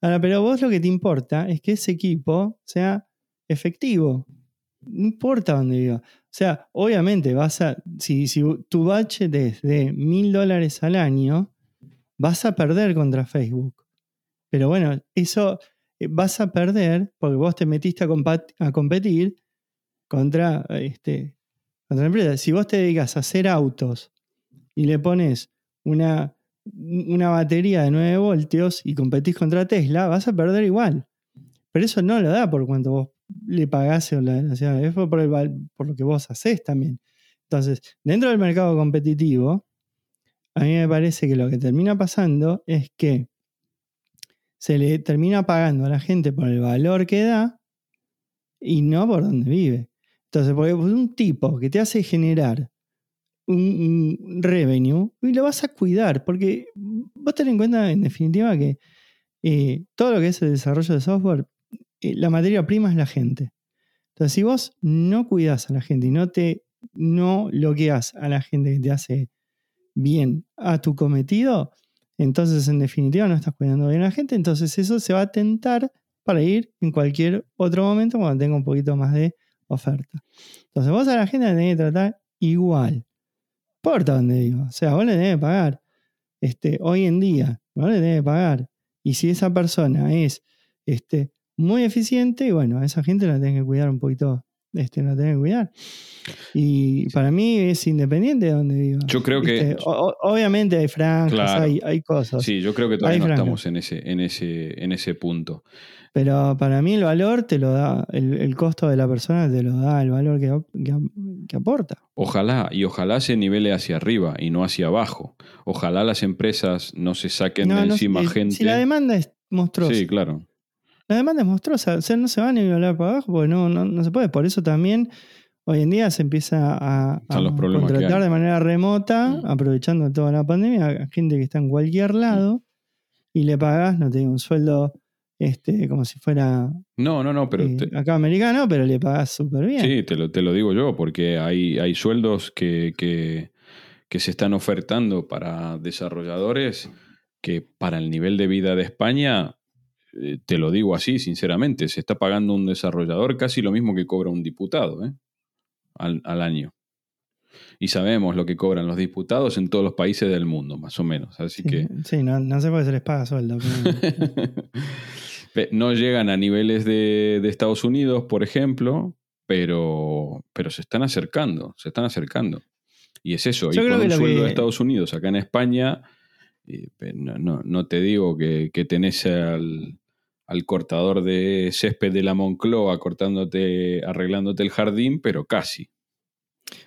Ahora, pero vos lo que te importa es que ese equipo sea efectivo. No importa dónde viva. O sea, obviamente vas a. Si, si tu budget es de mil dólares al año, vas a perder contra Facebook. Pero bueno, eso vas a perder porque vos te metiste a, competir contra, este, contra la empresa. Si vos te dedicas a hacer autos y le pones una, una batería de 9 voltios y competís contra Tesla, vas a perder igual. Pero eso no lo da por cuanto vos le pagás o la, es por, por lo que vos haces también. Entonces, dentro del mercado competitivo, a mí me parece que lo que termina pasando es que se le termina pagando a la gente por el valor que da y no por donde vive. Entonces, porque un tipo que te hace generar un, revenue y lo vas a cuidar, porque vos ten en cuenta, en definitiva, que eh, todo lo que es el desarrollo de software, eh, la materia prima es la gente. Entonces, si vos no cuidas a la gente y no te no bloqueas a la gente que te hace bien a tu cometido, entonces en definitiva no estás cuidando bien a la gente, entonces eso se va a tentar para ir en cualquier otro momento cuando tenga un poquito más de oferta. Entonces vos a la gente la tenés que tratar igual. Importa dónde viva. O sea, vos le tenés pagar. Este, hoy en día, vos le tenés pagar. Y si esa persona es este, muy eficiente, bueno, a esa gente la tenés que cuidar un poquito, este, la tenés que cuidar. Y para mí es independiente de donde viva. Yo creo que. ¿viste? O- o- obviamente hay franjas, Claro. hay, hay cosas. Sí, yo creo que todavía Hay no franjas. estamos en ese, en ese, en ese punto. Pero para mí el valor te lo da, el, el costo de la persona te lo da el valor que, que- que aporta. Ojalá, y ojalá se nivele hacia arriba y no hacia abajo. Ojalá las empresas no se saquen No, de no, encima gente. Si la demanda es monstruosa. sí, claro. La demanda es monstruosa. O sea, no se va a nivelar para abajo porque no, no, no se puede. Por eso también hoy en día se empieza a, a contratar de manera remota, Mm. aprovechando toda la pandemia, a gente que está en cualquier lado y le pagas, no te digo, un sueldo este, como si fuera No, no, no, pero eh, te- acá americano, pero le pagas súper bien. sí, te lo, te lo digo yo, porque hay, hay sueldos que, que, que se están ofertando para desarrolladores que para el nivel de vida de España, eh, te lo digo así, sinceramente, se está pagando un desarrollador casi lo mismo que cobra un diputado ¿eh? al, al año. Y sabemos lo que cobran los diputados en todos los países del mundo, más o menos. Así Sí, que sí, no, no sé por qué se les paga sueldo. pero- no llegan a niveles de, de Estados Unidos, por ejemplo, pero, pero se están acercando, se están acercando. Y es eso, Yo y con un sueldo que- de Estados Unidos acá en España, eh, no, no- no te digo que, que tenés al, al cortador de césped de la Moncloa cortándote, arreglándote el jardín, pero casi.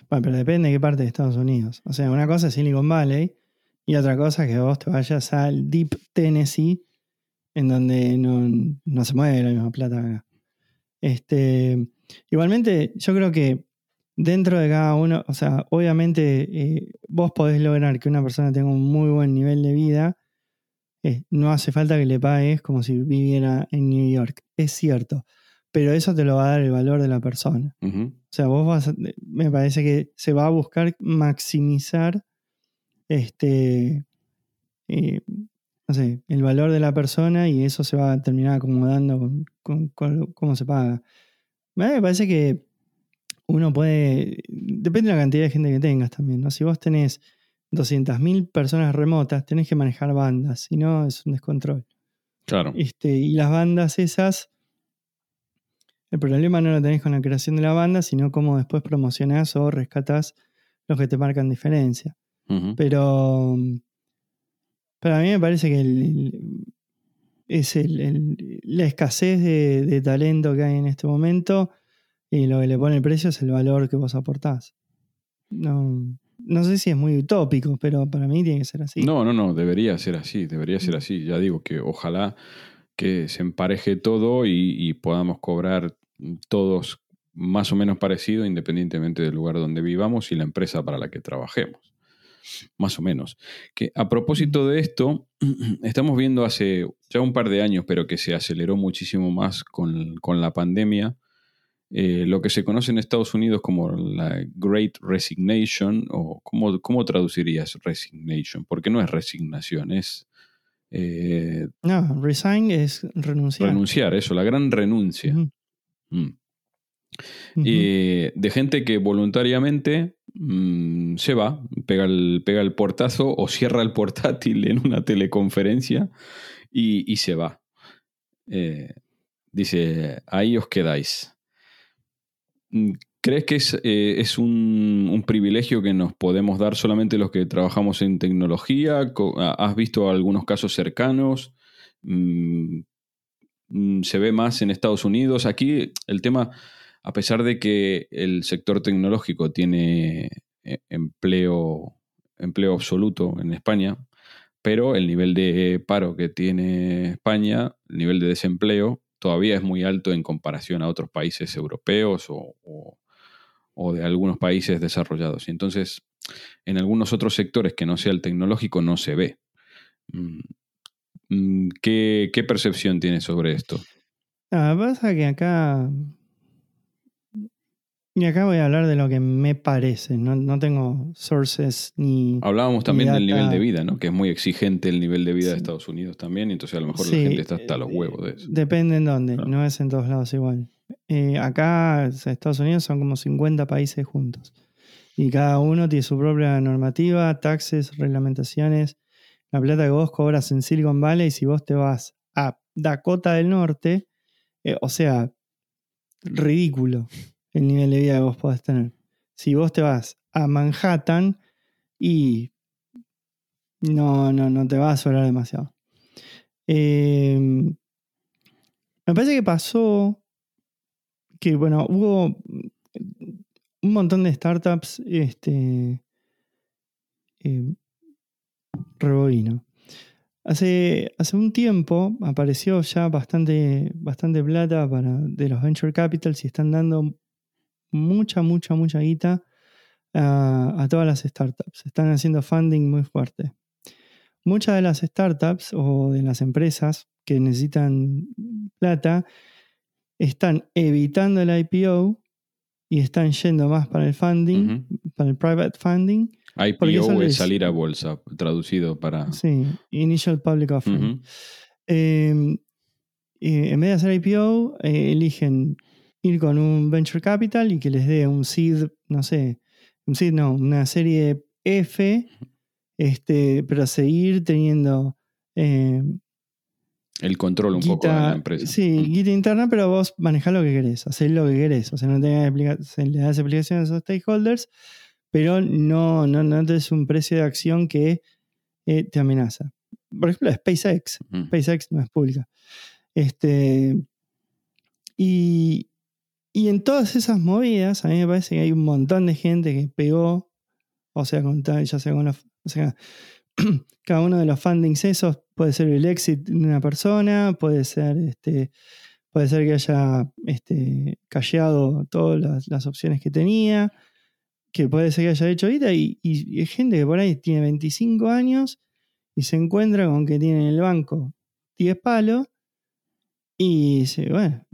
Bueno, pero depende de qué parte de Estados Unidos. O sea, una cosa es Silicon Valley y otra cosa es que vos te vayas al Deep Tennessee, en donde no, no se mueve la misma plata acá. Este, igualmente, yo creo que dentro de cada uno, o sea, obviamente eh, vos podés lograr que una persona tenga un muy buen nivel de vida. Eh, no hace falta que le pagues como si viviera en New York. Es cierto. Pero eso te lo va a dar el valor de la persona. O sea, vos vas a- me parece que se va a buscar maximizar este eh, no sé, el valor de la persona y eso se va a terminar acomodando con, con- con cómo se paga. Me parece que uno puede, depende de la cantidad de gente que tengas también, ¿no? Si vos tenés 200.000 personas remotas, tenés que manejar bandas, si no es un descontrol. Claro. Este, y las bandas esas, el problema no lo tenés con la creación de la banda, sino cómo después promocionás o rescatás los que te marcan diferencia. Pero, pero a mí me parece que el- el- es el- el- la escasez de, de talento que hay en este momento y lo que le pone el precio es el valor que vos aportás. No, no sé si es muy utópico, pero para mí tiene que ser así. No, no, no, debería ser así, debería ser así. Ya digo que ojalá que se empareje todo y, podamos cobrar todos más o menos parecido independientemente del lugar donde vivamos y la empresa para la que trabajemos. Más o menos. Que a propósito de esto, estamos viendo hace ya un par de años, pero que se aceleró muchísimo más con, con la pandemia, eh, lo que se conoce en Estados Unidos como la Great Resignation, o ¿cómo, cómo traducirías resignation? Porque no es resignación, es eh, No, resign es renunciar. renunciar, eso, la gran renuncia. Mm. Eh, de gente que voluntariamente mm, se va, pega el, pega el portazo o cierra el portátil en una teleconferencia y, y se va. Dice, ahí os quedáis. Mm, ¿Crees que es, eh, es un, un privilegio que nos podemos dar solamente los que trabajamos en tecnología? ¿Has visto algunos casos cercanos? Mm, mm, ¿Se ve más en Estados Unidos? Aquí el tema, a pesar de que el sector tecnológico tiene eh, empleo, empleo absoluto en España, pero el nivel de paro que tiene España, el nivel de desempleo, todavía es muy alto en comparación a otros países europeos o, o- de algunos países desarrollados. Y entonces, en algunos otros sectores que no sea el tecnológico, no se ve. Mm, mm, ¿Qué, qué percepción tienes sobre esto? Ah, pasa que acá. Y acá voy a hablar de lo que me parece. No, no tengo sources ni. Hablábamos también Y del nivel de vida, ¿no? Que es muy exigente el nivel de vida de Estados Unidos también, y entonces a lo mejor la gente está hasta los eh, huevos de eso. Depende en dónde, Claro. no es en todos lados igual. Eh, acá, Estados Unidos son como 50 países juntos. Y cada uno tiene su propia normativa, taxes, reglamentaciones, la plata que vos cobras en Silicon Valley, si vos te vas a Dakota del Norte, eh, o sea, ridículo el nivel de vida que vos podés tener. Si vos te vas a Manhattan y no, no, no te va a sobrar demasiado. Em, me parece que pasó que, bueno, hubo un montón de startups, este, eh, Hace, hace un tiempo apareció ya bastante, bastante plata para, de los venture capitals y están dando mucha, mucha, mucha guita a, a todas las startups. Están haciendo funding muy fuerte. Muchas de las startups o de las empresas que necesitan plata están evitando el IPO y están yendo más para el funding, para el private funding. IPO es salir a bolsa, traducido para... Sí, Initial Public Offering. Em, en vez de hacer IPO, eh, eligen ir con un venture capital y que les dé un seed, no sé, un seed no, una serie F, este, pero seguir teniendo em, el control un poco de la empresa. Sí, guita interna, pero vos manejás lo que querés, haces lo que querés. O sea, no tenés le das explicaciones a los stakeholders, pero no, no, no tenés un precio de acción que eh, te amenaza. Por ejemplo, SpaceX. SpaceX no es pública. Este, y, y en todas esas movidas, a mí me parece que hay un montón de gente que pegó, o sea, con, ya sea con la, o sea, cada uno de los fundings esos puede ser el exit de una persona, puede ser, este, puede ser que haya este, calleado todas las, opciones que tenía, que puede ser que haya hecho ahorita, y, y, gente que por ahí tiene 25 años y se encuentra con que tiene en el banco 10 palos y dice, bueno,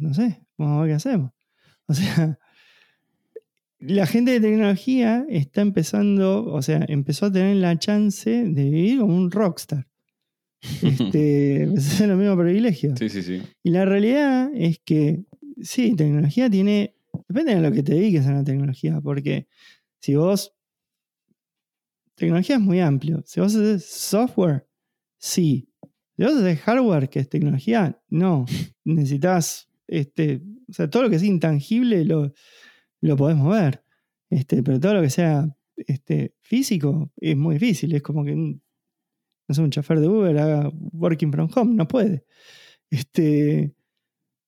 no sé, vamos a ver qué hacemos. O sea, la gente de tecnología está empezando, o sea, empezó a tener la chance de vivir como un rockstar. Este, es lo mismo privilegio. Sí, sí, sí. Y la realidad es que, sí, tecnología tiene. Depende de lo que te dediques a la tecnología, porque si vos. Tecnología es muy amplio. Si vos haces software, sí. Si vos haces hardware, que es tecnología, no. Necesitas. Este, o sea, todo lo que es intangible lo, lo podés mover. Este, pero todo lo que sea este, físico es muy difícil. Es como que no sé, un chofer de Uber haga working from home, no puede. Este,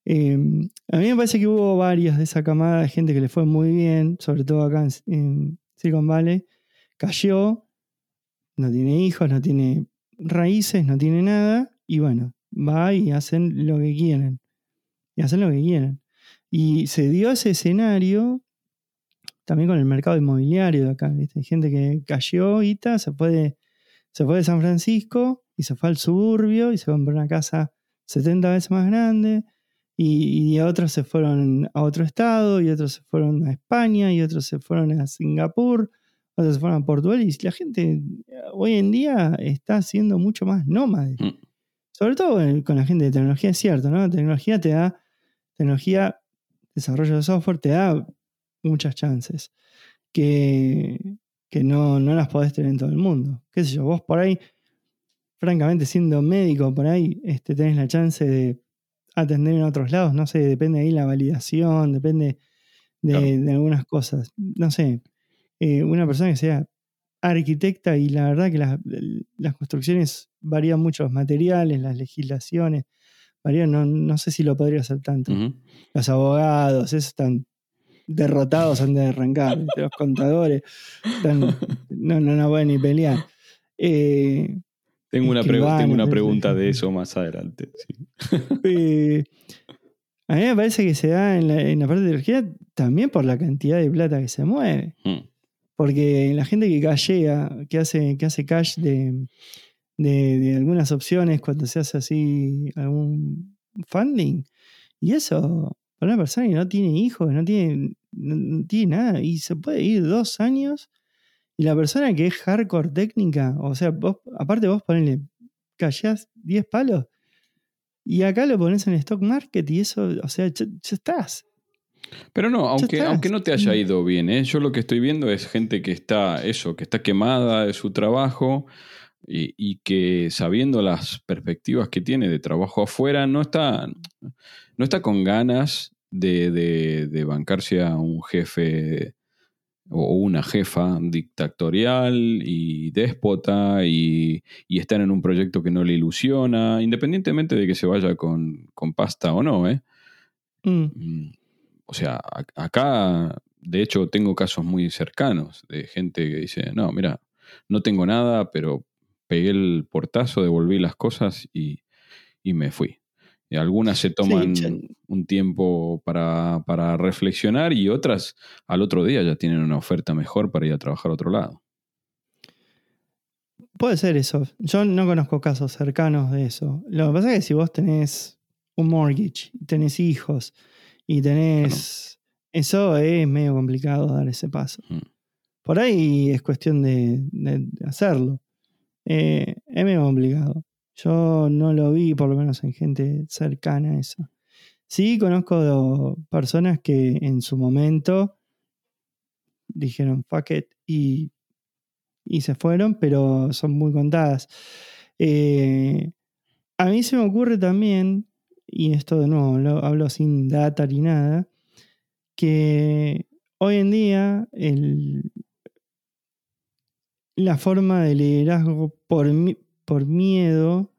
em, a mí me parece que hubo varias de esa camada de gente que le fue muy bien, sobre todo acá en, Silicon Valley. Cayó, no tiene hijos, no tiene raíces, no tiene nada, y bueno, va y hacen lo que quieren. Y hacen lo que quieren. Y se dio ese escenario también con el mercado inmobiliario de acá. Hay gente que cayó, y se fue, de, se fue de San Francisco y se fue al suburbio y se compró una casa 70 veces más grande. Y, otros se fueron a otro estado, y otros se fueron a España, y otros se fueron a Singapur, otros se fueron a Portugal. Y la gente hoy en día está siendo mucho más nómade. Mm. Sobre todo con la gente de tecnología, es cierto, ¿no? La tecnología te da, tecnología desarrollo de software te da muchas chances que, que no, no las podés tener en todo el mundo. ¿Qué sé yo? Vos por ahí, francamente, siendo médico, por ahí este, tenés la chance de atender en otros lados. No sé, depende ahí la validación, depende de, algunas cosas. No sé, eh, una persona que sea arquitecta y la verdad que las, construcciones varían mucho, los materiales, las legislaciones, no, no sé si lo podría hacer tanto. Los abogados, esos están derrotados antes de arrancar. los contadores no, no, no pueden ni pelear. Eh, tengo una, tengo una pregunta de eso más adelante. Eh, a mí me parece que se da en la, en la parte de energía también por la cantidad de plata que se mueve. Mm. Porque la gente que cashea, que hace, que hace cash de, de, algunas opciones cuando se hace así algún funding. Y eso, para una persona que no tiene hijos, no tiene, no, tiene nada, y se puede ir dos años, y la persona que es hardcore técnica, o sea, vos, aparte vos ponele, callás 10 palos, y acá lo pones en stock market, y eso, o sea, ya, estás. Pero no, aunque, aunque no te haya ido bien, ¿eh? yo lo que estoy viendo es gente que está, eso, que está quemada de su trabajo, y, y que sabiendo las perspectivas que tiene de trabajo afuera, no está, no está con ganas de, de- de bancarse a un jefe o una jefa dictatorial y déspota y, y estar en un proyecto que no le ilusiona, independientemente de que se vaya con, con pasta o no, ¿eh? Mm, Mm, O sea, a- acá, de hecho, tengo casos muy cercanos de gente que dice, no, mira, no tengo nada, pero pegué el portazo, devolví las cosas y, y me fui. Y algunas se toman un tiempo para, para reflexionar y otras al otro día ya tienen una oferta mejor para ir a trabajar a otro lado. Puede ser eso. Yo no conozco casos cercanos de eso. Lo que pasa es que si vos tenés un mortgage, tenés hijos y tenés... Eso es medio complicado dar ese paso. Mm. Por ahí es cuestión de, de hacerlo. Eh, es medio complicado. Yo no lo vi, por lo menos en gente cercana a eso. Sí, conozco personas que en su momento dijeron fuck it y, y se fueron, pero son muy contadas. Eh, a mí se me ocurre también, y esto de nuevo lo- hablo sin data ni nada, que hoy en día el, la forma de liderazgo por, mi- por miedo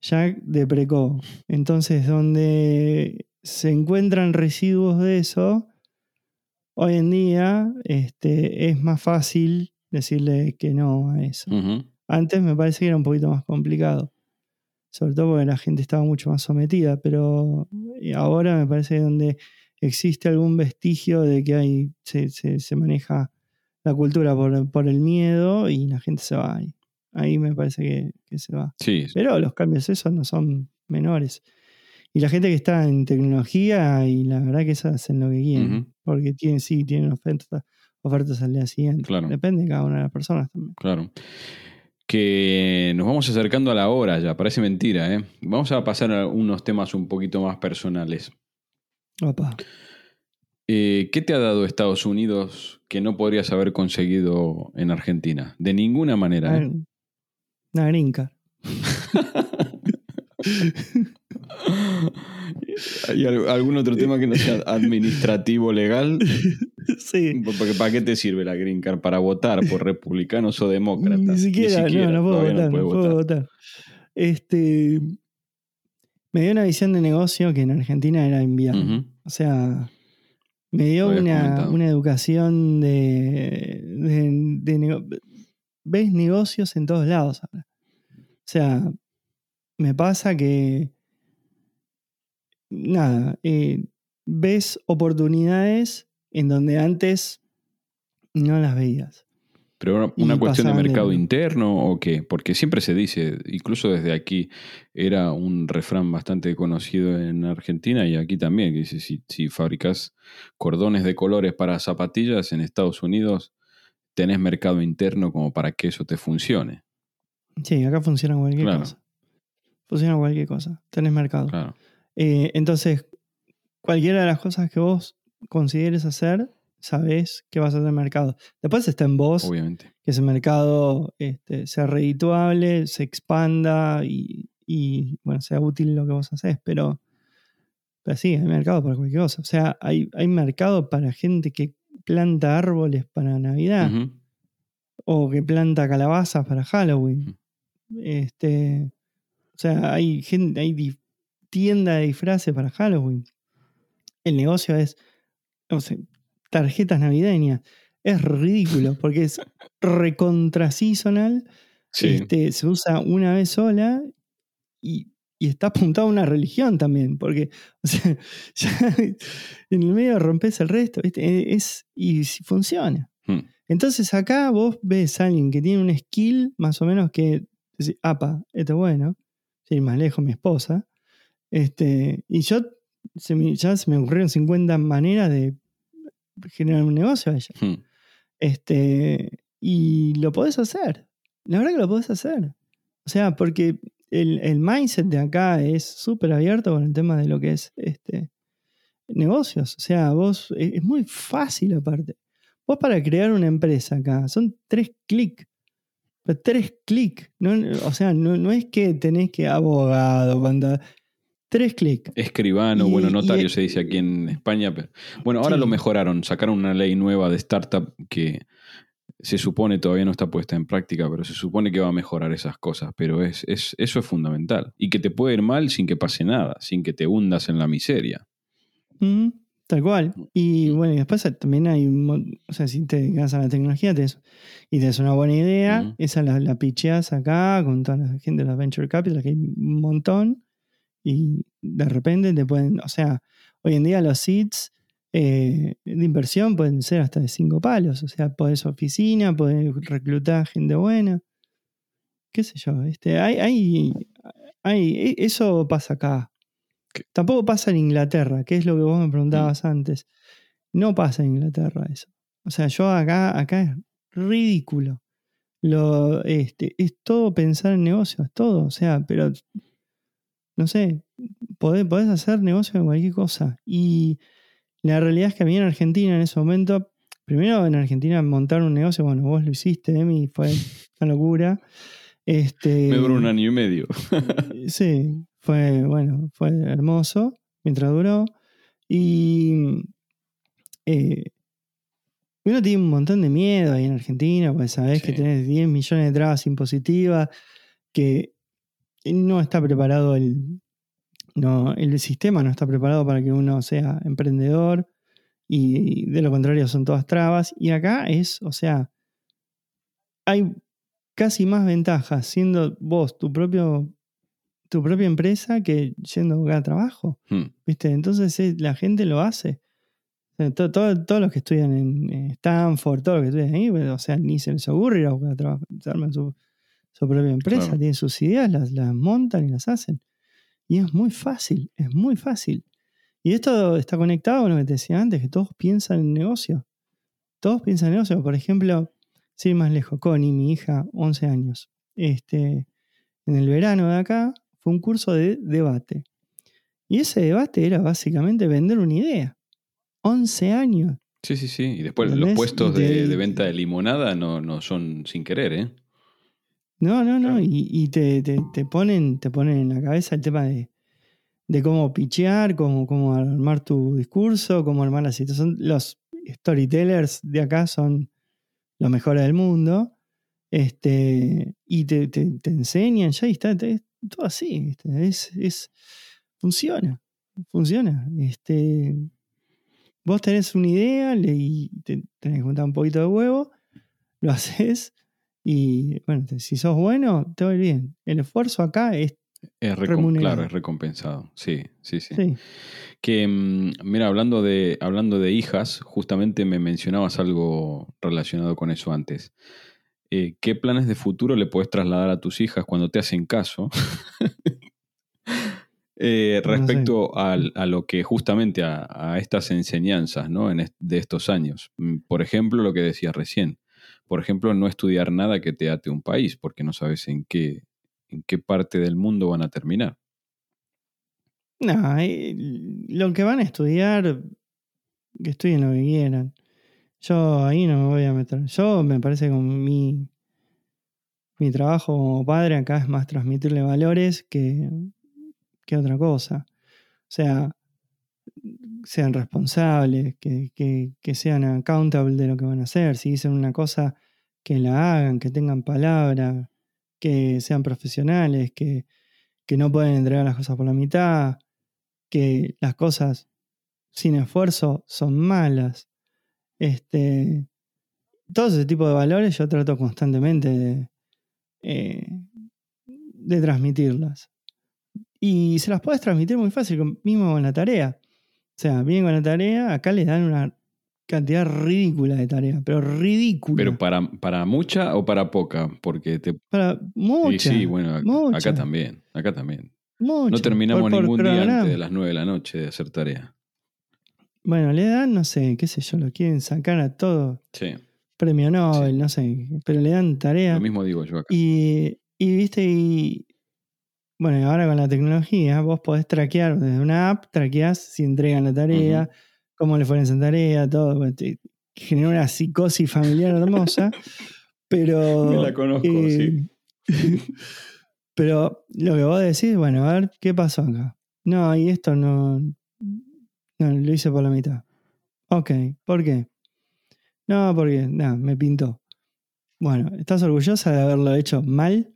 ya deprecó. Entonces, donde se encuentran residuos de eso, hoy en día este, es más fácil decirle que no a eso. Antes me parece que era un poquito más complicado. Sobre todo porque la gente estaba mucho más sometida, pero eh, ahora me parece que donde existe algún vestigio de que hay, se, se- se maneja la cultura por, por el miedo y la gente se va ahí. Ahí me parece que, que se va. Sí, Pero los cambios esos no son menores. Y la gente que está en tecnología, y la verdad que esas hacen lo que quieren. Porque tienen, sí, tienen ofertas, ofertas al día siguiente. Claro. Depende de cada una de las personas también. Claro. Que nos vamos acercando a la hora ya, parece mentira, ¿eh? Vamos a pasar a unos temas un poquito más personales. Opa. Eh, ¿Qué te ha dado Estados Unidos que no podrías haber conseguido en Argentina? De ninguna manera. ¿eh? Una grinca. ¿Hay al- algún otro tema que no sea administrativo legal? sí. Porque ¿Para qué te sirve la Green Card? ¿Para votar por republicanos o demócratas? Ni siquiera, no, no puedo votar, no, puedo votar. Este, me dio una visión de negocio que en Argentina era inviable. Ujú. O sea, me dio una, una educación de, de- de nego- Ves negocios en todos lados ahora. O sea, me pasa que. Nada, eh, ves oportunidades en donde antes no las veías. ¿Pero una, una cuestión de mercado interno o qué? Porque siempre se dice, incluso desde aquí, era un refrán bastante conocido en Argentina y aquí también, que dice, si, si fabricas cordones de colores para zapatillas en Estados Unidos, tenés mercado interno como para que eso te funcione. Sí, acá funciona cualquier Claro. cosa. Funciona cualquier cosa. Tenés mercado. Claro. Eh, entonces, cualquiera de las cosas que vos consideres hacer, sabés que vas a tener mercado. Después está en vos Obviamente. que ese mercado este, sea redituable, se expanda y, y, bueno, sea útil lo que vos haces. Pero, pero sí, hay mercado para cualquier cosa. O sea, hay, hay mercado para gente que planta árboles para Navidad o que planta calabazas para Halloween. Este, o sea, hay gente, hay tienda de disfraces para Halloween. El negocio es o sea, tarjetas navideñas. Es ridículo porque es recontra seasonal. Sí. Este, se usa una vez sola y, y está apuntado a una religión también. Porque, o sea, ya en el medio rompes el resto. ¿viste? Es, y si funciona. Hmm. Entonces acá vos ves a alguien que tiene un skill más o menos que decís, apa, esto es bueno, ir más lejos mi esposa. Este, y yo se me- ya se me ocurrieron 50 maneras de generar un negocio a ella. Hmm. Este, y lo podés hacer. La verdad que lo podés hacer. O sea, porque el, el mindset de acá es súper abierto con el tema de lo que es este, negocios. O sea, vos es, muy fácil aparte. Vos para crear una empresa acá, son tres clics tres clics. No, o sea, no, no, es que tenés que abogado, cuando. Tres clics. Escribano, Y- bueno, notario y- se dice aquí en España. Pero, bueno, ahora Sí. lo mejoraron, sacaron una ley nueva de startup que se supone todavía no está puesta en práctica, pero se supone que va a mejorar esas cosas. Pero es, es, eso es fundamental. Y que te puede ir mal sin que pase nada, sin que te hundas en la miseria. Mm, tal cual. Y bueno, y después también hay un O sea, si te dedicas a la tecnología y tenés una buena idea, esa la, la picheas acá con toda la gente de la Venture Capital, que hay un montón. Y de repente te pueden. O sea, hoy en día los seeds eh, de inversión pueden ser hasta de cinco palos. O sea, podés oficina, podés reclutar gente buena. ¿Qué sé yo? Este, hay, hay, hay, e- eso pasa acá. ¿Qué? Tampoco pasa en Inglaterra, que es lo que vos me preguntabas antes. No pasa en Inglaterra eso. O sea, yo acá, acá es ridículo. Lo, este, es todo pensar en negocios, todo. O sea, pero no sé, podés, podés hacer negocio en cualquier cosa. Y la realidad es que a mí en Argentina en ese momento, primero en Argentina montar un negocio, bueno, vos lo hiciste, Emi, fue una locura. Este, Me duró un año y medio. Sí, fue, bueno, fue hermoso mientras duró. Y eh, uno tiene un montón de miedo ahí en Argentina, pues sabés que tenés 10 millones de trabas impositivas, que no está preparado el, no, el sistema no está preparado para que uno sea emprendedor y de lo contrario son todas trabas. Y acá es, o sea, hay casi más ventajas siendo vos tu propio tu propia empresa que yendo a buscar trabajo. Hmm. ¿Viste? Entonces eh, la gente lo hace. Todo- todos los que estudian en Stanford, todos los que estudian ahí, o sea, ni se les ocurre ir a buscar trabajo. Se arman su, su propia empresa, Claro. tienen sus ideas, las, las montan y las hacen. Y es muy fácil, es muy fácil. Y esto está conectado con lo que te decía antes, que todos piensan en negocio. Todos piensan en negocio. Por ejemplo, sin ir más lejos, Connie, mi hija, 11 años. Este, en el verano de acá fue un curso de debate. Y ese debate era básicamente vender una idea. 11 años. Sí, sí, sí. Y después los puestos de venta de limonada no, no son sin querer, ¿eh? No, no, no. Claro. Y, y te, te- te ponen, te ponen en la cabeza el tema de, de cómo pichear, cómo, cómo armar tu discurso, cómo armar la situación. Los storytellers de acá son los mejores del mundo. Este, y te, te- te enseñan ya está, es todo así. Es, es, funciona. Funciona. Este, vos tenés una idea le- y te tenés que juntar un poquito de huevo, lo haces y bueno, si sos bueno, te va a ir bien. El esfuerzo acá es, Es claro, es recompensado. Sí, sí, sí. sí, Que, mm, mira, hablando de, hablando de hijas, justamente me mencionabas algo relacionado con eso antes. Eh, ¿Qué planes de futuro le puedes trasladar a tus hijas cuando te hacen caso? Eh, No sé. respecto a, lo que justamente a, a estas enseñanzas ¿no? en est- de estos años. Mm, Por ejemplo, lo que decías recién. Por ejemplo, no estudiar nada que te ate un país, porque no sabes en qué, en qué parte del mundo van a terminar. no, lo que van a estudiar, que estudien lo que quieran. Yo ahí no me voy a meter. Yo me parece que mi, mi trabajo como padre acá es más transmitirle valores que, que otra cosa. O sea, sean responsables, que, que- que sean accountable de lo que van a hacer. Si dicen una cosa, que la hagan, que tengan palabra, que sean profesionales, que, que no pueden entregar las cosas por la mitad, que las cosas sin esfuerzo son malas. Este, todo ese tipo de valores yo trato constantemente de, eh, de transmitirlas. Y se las puedes transmitir muy fácil, mismo con la tarea. O sea, bien con la tarea, acá les dan una cantidad ridícula de tareas, pero ridícula. Pero para, para mucha o para poca, porque te... Para mucha. y sí, bueno, mucha, acá también, acá también. mucha. No terminamos Por- por ningún día antes de las 9 de la noche de hacer tarea. Bueno, le dan, no sé, qué sé yo, lo quieren sacar a todo. Sí, Premio Nobel, Sí. no sé, pero le dan tarea. lo mismo digo yo acá. Y, y viste, y bueno, y ahora con la tecnología, vos podés traquear desde una app, traqueás si entregan la tarea, cómo le fue en esa tarea, todo. genera una psicosis familiar hermosa. Pero. Me la conozco, eh, pero lo que vos decís, bueno, a ver, ¿qué pasó acá? No, y esto no. No, lo hice por la mitad. Ok, ¿por qué? No, porque, nada, me pintó. Bueno, ¿estás orgullosa de haberlo hecho mal?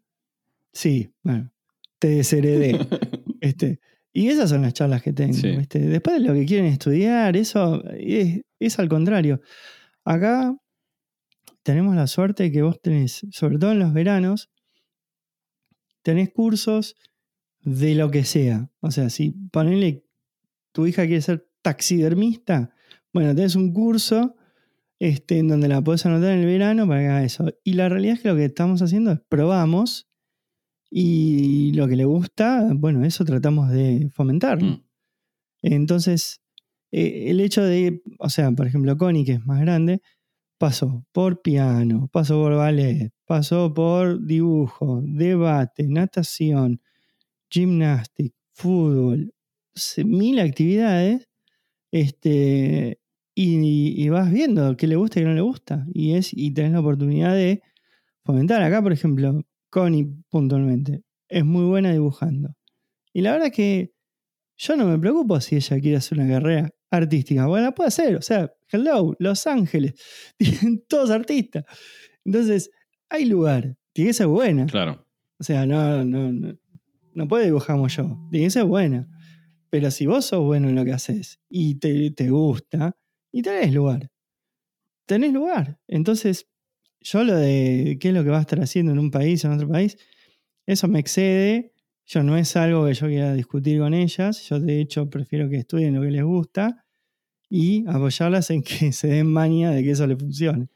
Sí, bueno, te desheredé. este, y esas son las charlas que tengo. Sí. ¿viste? Después de lo que quieren estudiar, eso es, es al contrario. Acá tenemos la suerte de que vos tenés, sobre todo en los veranos, tenés cursos de lo que sea. O sea, si ponele tu hija quiere ser taxidermista, bueno, tenés un curso este, en donde la podés anotar en el verano para que haga eso. Y la realidad es que lo que estamos haciendo es probamos y lo que le gusta, bueno, eso tratamos de fomentar. Mm. Entonces, eh, el hecho de, o sea, por ejemplo, Connie, que es más grande, pasó por piano, pasó por ballet, pasó por dibujo, debate, natación, gimnástica, fútbol, mil actividades, este, y, y vas viendo qué le gusta y qué no le gusta. Y, es, y tenés la oportunidad de fomentar. Acá, por ejemplo, Connie puntualmente, es muy buena dibujando. Y la verdad es que yo no me preocupo si ella quiere hacer una carrera artística. Bueno, la puede hacer. O sea, hello, Los Ángeles. Todos artistas. Entonces, hay lugar. Tiene que ser buena. Claro. O sea, no, no, no, no puede dibujar como yo. Tiene que ser buena. Pero si vos sos bueno en lo que haces y te, te gusta, y tenés lugar. Tenés lugar. Entonces, yo lo de qué es lo que va a estar haciendo en un país o en otro país, eso me excede. Yo no es algo que yo quiera discutir con ellas. Yo, de hecho, prefiero que estudien lo que les gusta y apoyarlas en que se den maña de que eso les funcione.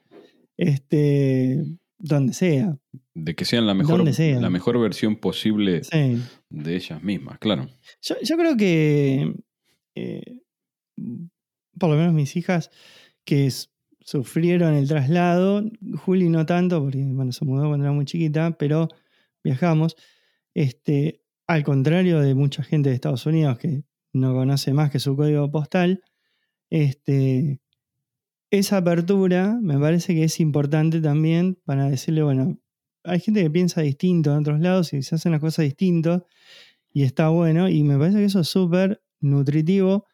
Este, donde sea. De que sean la mejor, sea. la mejor versión posible Sí. de ellas mismas, claro. Yo, yo creo que, eh, por lo menos mis hijas, que s- sufrieron el traslado, Juli no tanto, porque bueno, se mudó cuando era muy chiquita, pero viajamos. Este, al contrario de mucha gente de Estados Unidos que no conoce más que su código postal, este, esa apertura me parece que es importante también para decirle, bueno, hay gente que piensa distinto en otros lados y se hacen las cosas distintos y está bueno y me parece que eso es súper nutritivo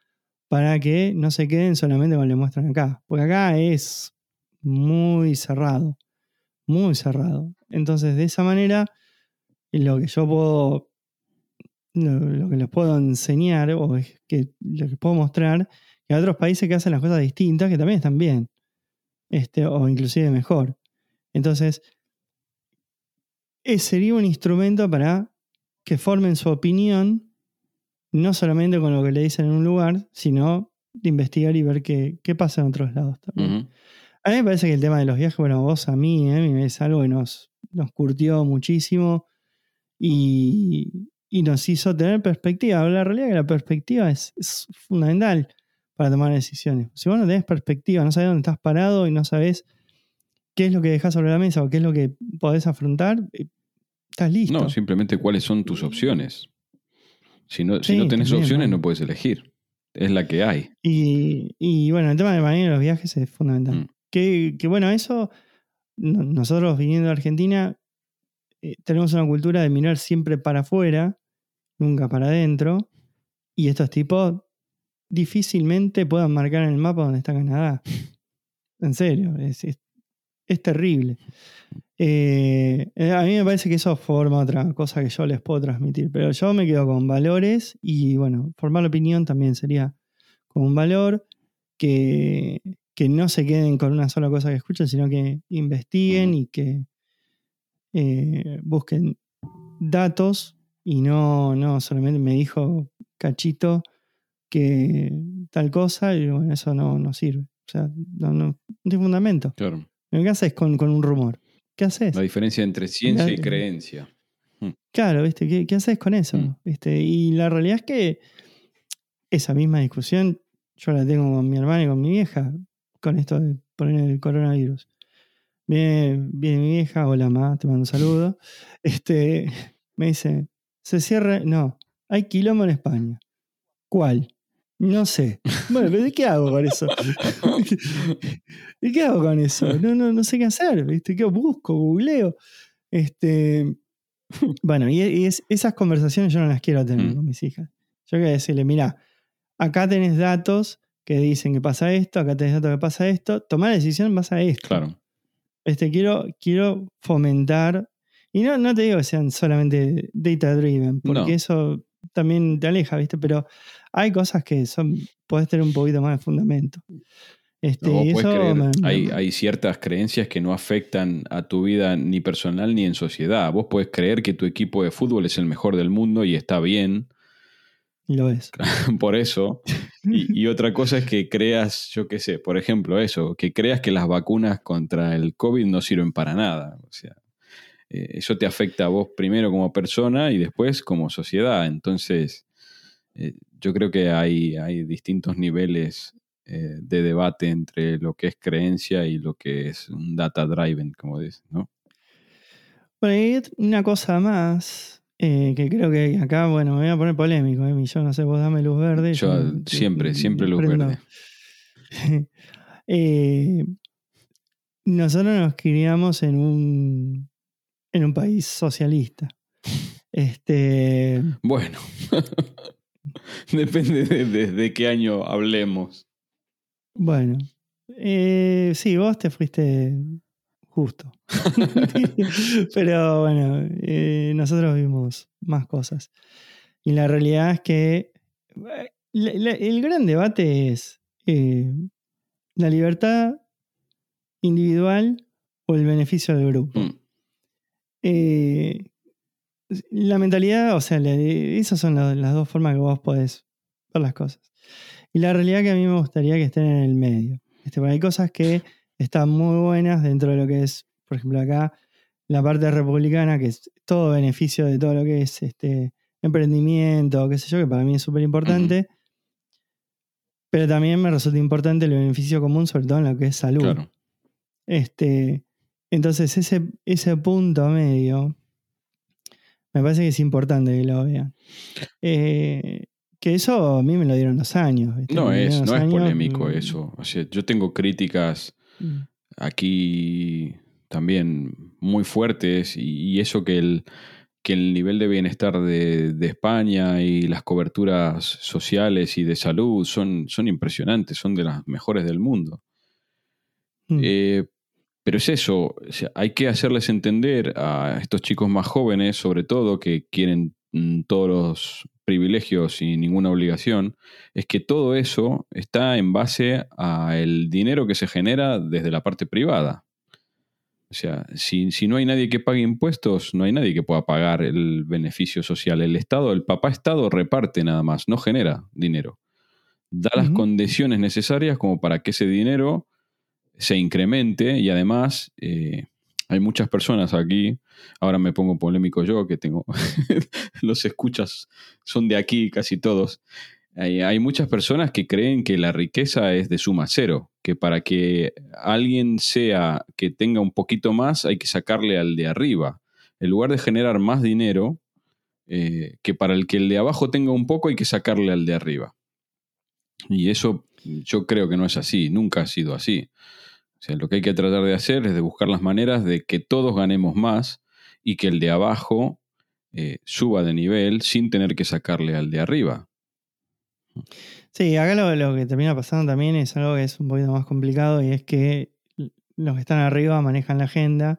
para que no se queden solamente con que muestran acá, porque acá es muy cerrado, muy cerrado. Entonces, de esa manera, lo que yo puedo, lo, que les puedo enseñar o que lo que puedo mostrar, que hay otros países que hacen las cosas distintas que también están bien, este, o inclusive mejor. Entonces, ese sería un instrumento para que formen su opinión, no solamente con lo que le dicen en un lugar, sino de investigar y ver qué, qué pasa en otros lados también. A mí me parece que el tema de los viajes, bueno, a vos, a mí, eh, es algo que nos, nos curtió muchísimo y, y nos hizo tener perspectiva. La realidad es que la perspectiva es, es fundamental para tomar decisiones. Si vos no tenés perspectiva, no sabés dónde estás parado y no sabés qué es lo que dejás sobre la mesa o qué es lo que podés afrontar, eh, estás listo. No, simplemente cuáles son tus opciones. Si no, si no tenés también, opciones, ¿no? no puedes elegir. Es la que hay. Y, y, bueno, el tema de manejo de los viajes es fundamental. Mm. Que, que, bueno, eso, no- nosotros viniendo de Argentina, eh, tenemos una cultura de mirar siempre para afuera, nunca para adentro. Y estos tipos difícilmente puedan marcar en el mapa donde está Canadá. En serio, es, es- es terrible. Eh, eh, a mí me parece que eso forma otra cosa que yo les puedo transmitir, pero yo me quedo con valores y bueno, formar opinión también sería como un valor que, que no se queden con una sola cosa que escuchen, sino que investiguen y que eh, busquen datos y no, no solamente me dijo Cachito que tal cosa y bueno, eso no, no sirve. O sea, no, no, no tiene fundamento. Claro. ¿Qué haces con, con un rumor? ¿Qué haces? La diferencia entre ciencia y creencia. Claro, ¿viste? ¿Qué, qué haces con eso? Mm. ¿Viste? Y la realidad es que esa misma discusión yo la tengo con mi hermana y con mi vieja, con esto de poner el coronavirus. Viene, viene mi vieja, hola mamá, te mando un saludo. Este, me dice, se cierra, no, hay quilombo en España. ¿Cuál? No sé. Bueno, pero ¿de qué hago con eso? ¿De qué hago con eso? No, no, no sé qué hacer. ¿viste? ¿Qué busco? Googleo. Este, bueno, y, esas conversaciones yo no las quiero tener Mm. con mis hijas. Yo quiero decirle, mira, acá tenés datos que dicen que pasa esto, acá tenés datos que pasa esto, tomar la decisión en base a esto. Claro. Este, quiero, quiero fomentar, y no, no te digo que sean solamente data driven, porque No. eso también te aleja, ¿viste? Pero hay cosas que son, podés tener un poquito más de fundamento. Este, eso creer- me- me- hay, hay ciertas creencias que no afectan a tu vida ni personal ni en sociedad. Vos podés creer que tu equipo de fútbol es el mejor del mundo y está bien, y lo es. por eso. Y, y otra cosa es que creas, yo qué sé, por ejemplo, eso, que creas que las vacunas contra el COVID no sirven para nada. O sea, eh, eso te afecta a vos primero como persona y después como sociedad. Entonces, eh, yo creo que hay, hay distintos niveles eh, de debate entre lo que es creencia y lo que es un data driven, como dices, ¿no? Bueno, y una cosa más, que creo que acá, bueno, me voy a poner polémico, ¿eh? yo no sé, vos dame luz verde. Yo yo- siempre, siempre luz prendo. verde. Eh, nosotros nos criamos en un, en un país socialista. Este, Bueno, depende de, de- de qué año hablemos. bueno, eh, sí, vos te fuiste justo. Pero bueno, eh, nosotros vimos más cosas. Y la realidad es que eh, la- la- el gran debate es eh, la libertad individual o el beneficio del grupo. Mm. Eh, la mentalidad, o sea, esas son la- las dos formas que vos podés ver las cosas. Y la realidad que a mí me gustaría que estén en el medio. Este, porque hay cosas que están muy buenas dentro de lo que es, por ejemplo, acá, la parte republicana, que es todo beneficio de todo lo que es este emprendimiento, qué sé yo, que para mí es súper importante. Pero también me resulta importante el beneficio común, sobre todo en lo que es salud. Claro. Este, entonces, ese, ese punto medio me parece que es importante que lo vean. Eh, que eso a mí me lo dieron los años. ¿viste? No es, no es polémico mm, eso. O sea, yo tengo críticas mm, aquí también muy fuertes y, y eso que el, que el nivel de bienestar de, de España y las coberturas sociales y de salud son, son impresionantes, son de las mejores del mundo. mm. Eh, pero es eso, o sea, hay que hacerles entender a estos chicos más jóvenes, sobre todo, que quieren mm, todos los privilegios y ninguna obligación, es que todo eso está en base al dinero que se genera desde la parte privada. O sea, si, si no hay nadie que pague impuestos, no hay nadie que pueda pagar el beneficio social. El Estado, el papá Estado reparte nada más, no genera dinero. Da las condiciones necesarias como para que ese dinero se incremente y además eh, hay muchas personas aquí, ahora me pongo polémico yo, que tengo los escuchas son de aquí casi todos, hay, hay muchas personas que creen que la riqueza es de suma cero, que para que alguien sea que tenga un poquito más hay que sacarle al de arriba. En lugar de generar más dinero, eh, que para el que el de abajo tenga un poco hay que sacarle al de arriba. Y eso yo creo que no es así, nunca ha sido así. O sea, lo que hay que tratar de hacer es de buscar las maneras de que todos ganemos más y que el de abajo eh, suba de nivel sin tener que sacarle al de arriba. Sí, acá lo, lo que termina pasando también es algo que es un poquito más complicado y es que los que están arriba manejan la agenda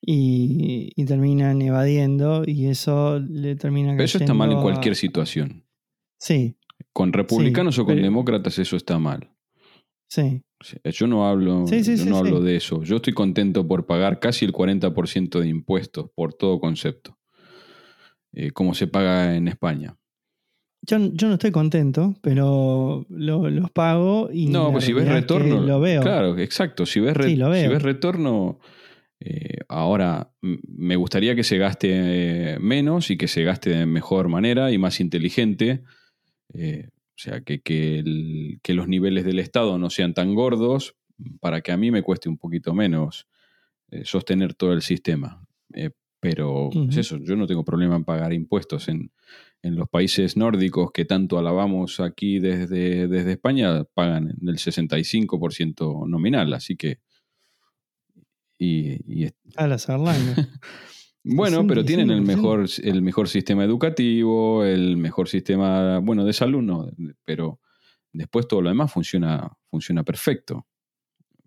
y, y terminan evadiendo y eso le termina Pero eso está mal en a- cualquier situación. Sí, Con republicanos o con pero- demócratas eso está mal. sí. Yo no hablo, Sí, sí, yo sí, no hablo de eso. Yo estoy contento por pagar casi el 40% de impuestos por todo concepto, eh, como se paga en España. Yo, yo no estoy contento, pero lo- los pago y. No, pues si ves retorno. Lo veo. Claro, exacto. Si ves, re-. Si ves retorno, eh, ahora me gustaría que se gaste eh, menos y que se gaste de mejor manera y más inteligente. Eh, sea, que, que, el- que los niveles del Estado no sean tan gordos para que a mí me cueste un poquito menos eh, sostener todo el sistema. Eh, Pero es eso, yo no tengo problema en pagar impuestos en, en los países nórdicos que tanto alabamos aquí desde, desde España, pagan el 65% nominal, así que... Y, y A las Erlanger. bueno, pero tienen el 65%. mejor, el mejor sistema educativo, el mejor sistema, bueno, de salud no, pero después todo lo demás funciona, funciona perfecto.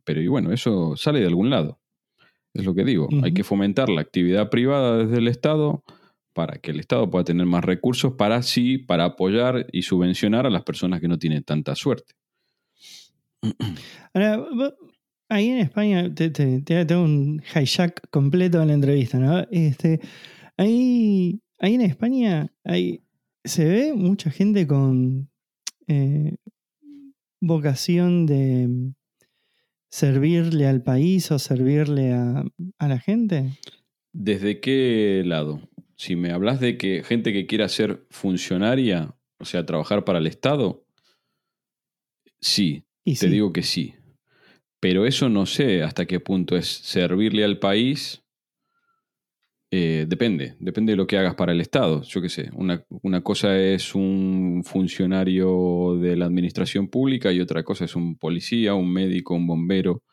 Pero y bueno, eso sale de algún lado. Es lo que digo. Hay que fomentar la actividad privada desde el Estado para que el Estado pueda tener más recursos para sí, para apoyar y subvencionar a las personas que no tienen tanta suerte. Ahora, ahí en España te, te, te hago un hijack completo de la entrevista, ¿no? Este, ahí, ahí en España hay, se ve mucha gente con eh, vocación de mm, servirle al país o servirle a, a la gente. ¿Desde qué lado? Si me hablas de que gente que quiera ser funcionaria, o sea, trabajar para el Estado, sí, Y te sí. digo que sí. Pero eso no sé hasta qué punto es servirle al país. Eh, depende, depende de lo que hagas para el Estado. Yo qué sé, una, una cosa es un funcionario de la administración pública y otra cosa es un policía, un médico, un bombero.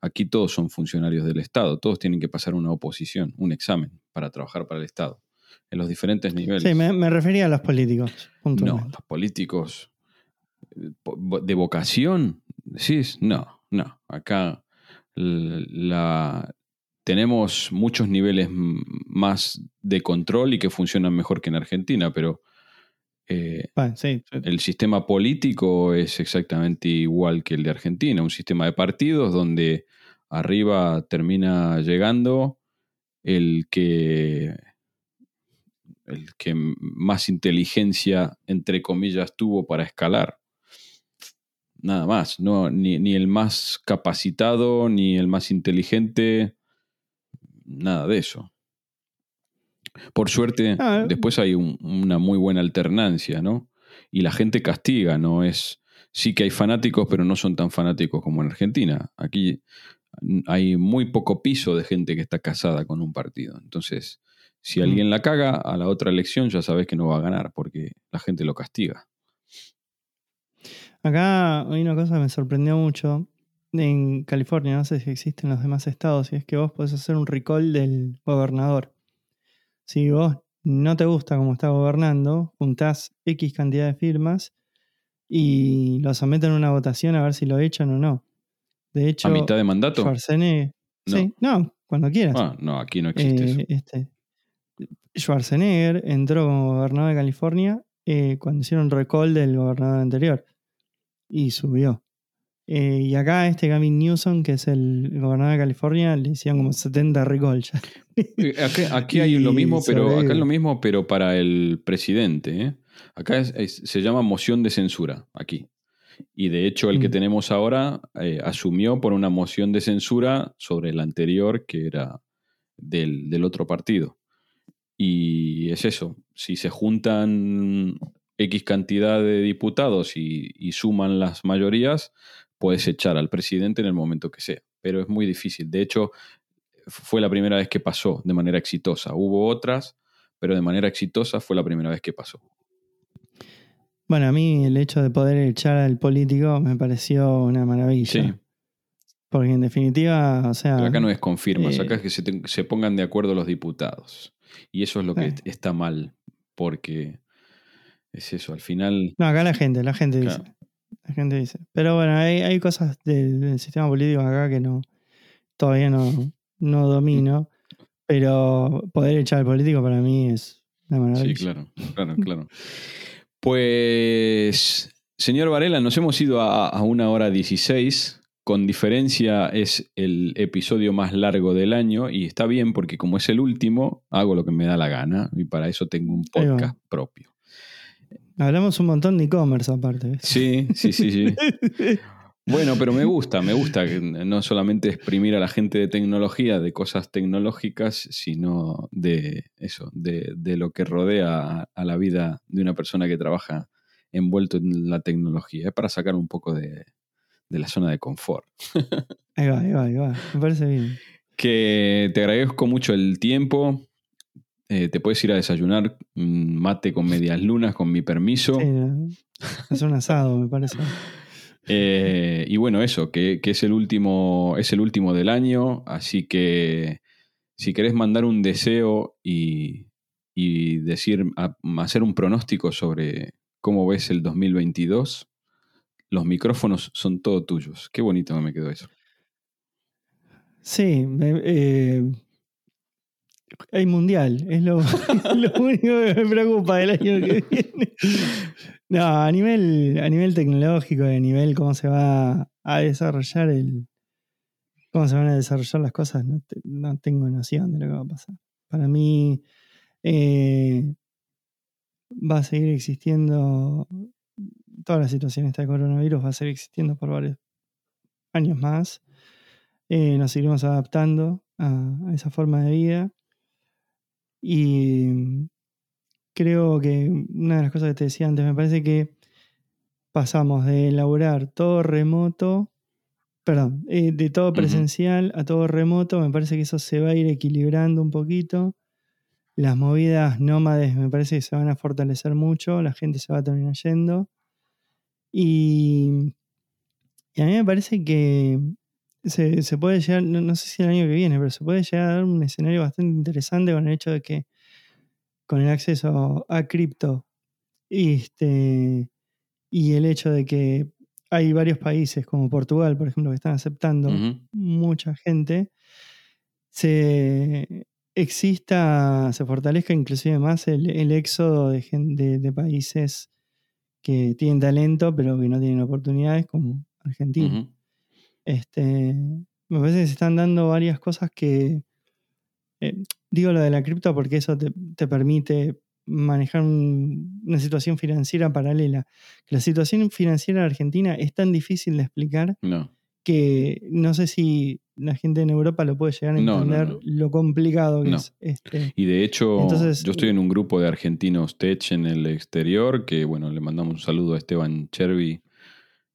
Aquí todos son funcionarios del Estado, todos tienen que pasar una oposición, un examen para trabajar para el Estado, en los diferentes niveles. Sí, me, me refería a los políticos, No, los políticos eh, de vocación, decís, no, no. Acá la, tenemos muchos niveles más de control y que funcionan mejor que en Argentina, pero eh, Bueno, sí, sí. el sistema político es exactamente igual que el de Argentina, un sistema de partidos donde arriba termina llegando el que el que más inteligencia entre comillas tuvo para escalar. Nada más, no ni, ni el más capacitado ni el más inteligente, nada de eso. Por suerte, Ah, después hay un- una muy buena alternancia, ¿no? Y la gente castiga, ¿no? Es. Sí que hay fanáticos, pero no son tan fanáticos como en Argentina. Aquí hay muy poco piso de gente que está casada con un partido. Entonces, si alguien la caga, a la otra elección ya sabes que no va a ganar, porque la gente lo castiga. Acá hay una cosa que me sorprendió mucho. En California, no sé si existe en los demás estados, y es que vos podés hacer un recall del gobernador. Si vos no te gusta cómo está gobernando, juntás X cantidad de firmas y lo someten a una votación a ver si lo echan o no. De hecho, ¿A mitad de mandato? Schwarzenegger. No. Sí, no, cuando quieras. Ah, no, aquí no existe Eh, eso. este, Schwarzenegger entró como gobernador de California eh, cuando hicieron recall del gobernador anterior y subió. Eh, y acá este Gavin Newsom, que es el gobernador de California, le hicieron como 70 recall ya. Aquí, aquí hay lo mismo, pero acá es lo mismo, pero para el presidente. ¿eh? Acá es- es- se llama moción de censura, aquí. Y de hecho, el que Mm. tenemos ahora eh, asumió por una moción de censura sobre el anterior, que era del, del otro partido. Y es eso, si se juntan X cantidad de diputados y, y suman las mayorías, puedes echar al presidente en el momento que sea. Pero es muy difícil. De hecho, fue la primera vez que pasó de manera exitosa. Hubo otras, pero de manera exitosa fue la primera vez que pasó. Bueno, a mí el hecho de poder echar al político me pareció una maravilla. Sí, Porque en definitiva, o sea. pero acá no es con firmas, eh, acá es que se, te- se pongan de acuerdo los diputados. Y eso es lo que Sí. está mal, porque es eso, al final... No, acá la gente, la gente Claro. dice. La gente dice. Pero bueno, hay, hay cosas del, del sistema político acá que no todavía no, no domino. Pero poder echar al político para mí es una maravilla. Sí, claro, claro, claro. Pues, señor Varela, nos hemos ido a, a una hora 16. Con diferencia es el episodio más largo del año y está bien porque como es el último, hago lo que me da la gana y para eso tengo un podcast propio. Hablamos un montón de e-commerce aparte. ¿ves? Sí, sí, sí, sí. Bueno, pero me gusta, me gusta no solamente exprimir a la gente de tecnología, de cosas tecnológicas, sino de eso, de, de lo que rodea a, a la vida de una persona que trabaja envuelto en la tecnología. Es para sacar un poco de, de la zona de confort. Ahí va, ahí va, ahí va. Me parece bien. Que te agradezco mucho el tiempo. Eh, te puedes ir a desayunar un mate con medias lunas, con mi permiso. Sí, es un asado, me parece. Eh, y bueno, eso, que, que es, el último, es el último del año, así que si querés mandar un deseo y, y decir, a- hacer un pronóstico sobre cómo ves el 2022, los micrófonos son todo tuyos. Qué bonito me quedó eso. Sí, me- eh, hay mundial, es lo, único que me preocupa del año que viene. No, a nivel, a nivel tecnológico, a nivel cómo se va a desarrollar el. cómo se van a desarrollar las cosas, no, te- no tengo noción de lo que va a pasar. Para mí, eh, va a seguir existiendo. Toda la situación esta de coronavirus va a seguir existiendo por varios años más. Eh, nos seguiremos adaptando a esa forma de vida. Y creo que una de las cosas que te decía antes, me parece que pasamos de elaborar todo remoto, perdón, eh, de todo presencial a todo remoto, me parece que eso se va a ir equilibrando un poquito. Las movidas nómades me parece que se van a fortalecer mucho, la gente se va a terminar yendo. Y, y a mí me parece que se, se puede llegar, no, no sé si el año que viene, pero se puede llegar a dar un escenario bastante interesante con el hecho de que con el acceso a cripto. Y, este, y el hecho de que hay varios países como Portugal, por ejemplo, que están aceptando mucha gente, se exista, se fortalezca inclusive más el, el éxodo de, de- de países que tienen talento pero que no tienen oportunidades como Argentina. Este, me parece que se están dando varias cosas que. eh, digo lo de la cripto porque eso te, te permite manejar un- una situación financiera paralela. La situación financiera de Argentina es tan difícil de explicar No. que no sé si la gente en Europa lo puede llegar a no, entender no. lo complicado que es. Este, Y de hecho, Entonces, yo estoy en un grupo de argentinos tech en el exterior, que bueno, le mandamos un saludo a Esteban Chervi,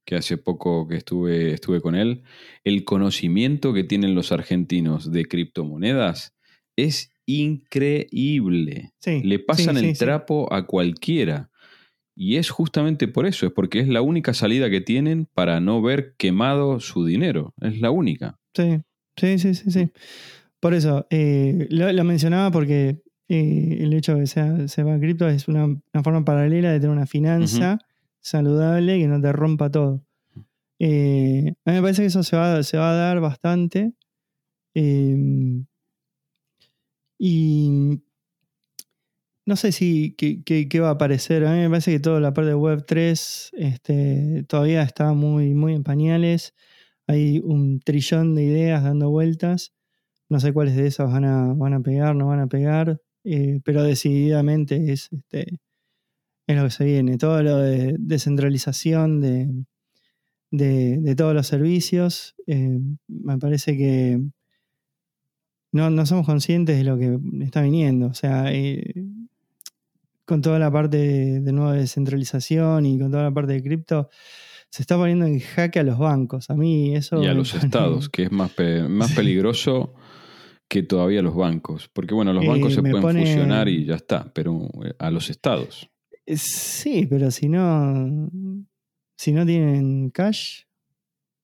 que hace poco que estuve, estuve con él. El conocimiento que tienen los argentinos de criptomonedas es increíble. sí, Le pasan sí, sí, el trapo a cualquiera. Y es justamente por eso, es porque es la única salida que tienen para no ver quemado su dinero. Es la única. Sí, sí, sí, sí. sí. Por eso, eh, lo, lo mencionaba porque eh, el hecho de que sea, se va a cripto es una, una forma paralela de tener una finanza saludable que no te rompa todo. Eh, a mí me parece que eso se va, a dar bastante. eh, y no sé si qué va a aparecer. A mí me parece que toda la parte de Web 3 este, todavía está muy, muy en pañales. Hay un trillón de ideas dando vueltas. No sé cuáles de esas van a, van a pegar, no van a pegar. eh, pero decididamente es, este, es lo que se viene. Todo lo de descentralización de, de, de todos los servicios. eh, me parece que no, no somos conscientes de lo que está viniendo. O sea, eh, con toda la parte de, de nueva descentralización y con toda la parte de cripto, se está poniendo en jaque a los bancos. A mí eso. Y a los pone- estados, que es más, pe- más peligroso que todavía los bancos. Porque bueno, los bancos Eh, se me pueden pone- fusionar y ya está, pero eh, a los estados. Eh, Sí, pero si no. Si no tienen cash,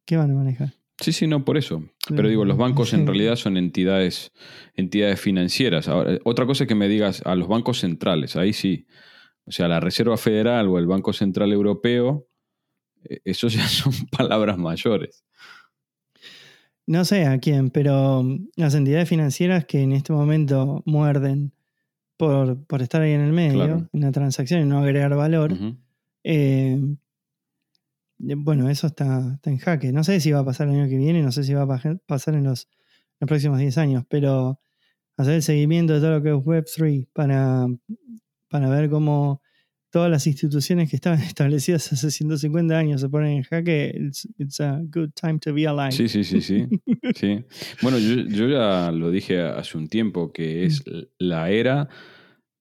¿qué van a manejar? Sí, sí, no, por eso. Pero digo, los bancos en realidad son entidades, entidades financieras. Ahora, otra cosa es que me digas a los bancos centrales, ahí sí. O sea, la Reserva Federal o el Banco Central Europeo, eh, eso ya son palabras mayores. No sé a quién, pero las entidades financieras que en este momento muerden por, por estar ahí en el medio, Claro. en la transacción y no agregar valor, eh, eh, bueno, eso está, está en jaque. No sé si va a pasar el año que viene, no sé si va a pasar en los, los próximos 10 años, pero hacer el seguimiento de todo lo que es Web3 para, para ver cómo todas las instituciones que estaban establecidas hace 150 años se ponen en jaque, it's, it's a good time to be alive. Sí, sí, sí, sí. sí. Bueno, yo, yo ya lo dije hace un tiempo, que es la era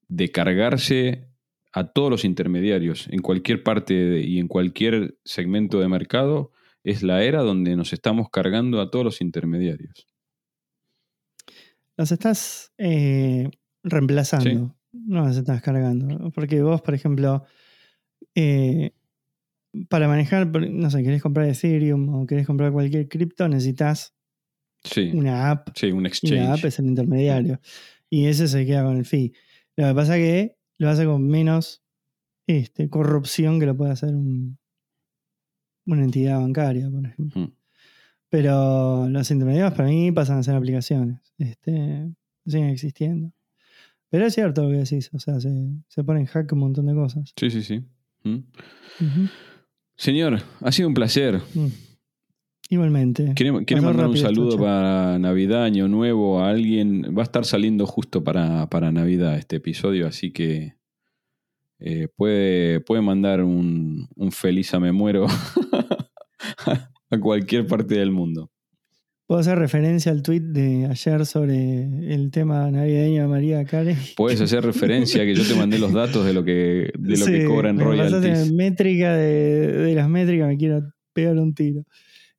de cargarse a todos los intermediarios en cualquier parte de- y en cualquier segmento de mercado. Es la era donde nos estamos cargando a todos los intermediarios. Los estás eh, reemplazando, no las estás cargando. Porque vos, por ejemplo, eh, para manejar, no sé, querés comprar Ethereum o querés comprar cualquier cripto, necesitas Sí, una app. sí, un Y la exchange. app es el intermediario. Y ese se queda con el fee. Lo que pasa que lo hace con menos este, corrupción que lo puede hacer un- una entidad bancaria, por ejemplo. Mm. Pero los intermediarios para mí pasan a ser aplicaciones. Este, siguen existiendo. Pero es cierto lo que decís. O sea, se, se pone en hack un montón de cosas. Sí, sí, sí. Mm. Señor, ha sido un placer. Mm. Igualmente. ¿Quiere, quiere Pasó mandar un esto, saludo para Navidad, Año Nuevo, a alguien? Va a estar saliendo justo para, para Navidad este episodio, así que eh, puede, puede mandar un, un feliz a me muero a cualquier parte del mundo. Puedo hacer referencia al tweet de ayer sobre el tema navideño de María Carey. Puedes hacer referencia que yo te mandé los datos de lo que, de lo que Sí, cobran me royalties. métrica de, de las métricas, me quiero pegar un tiro.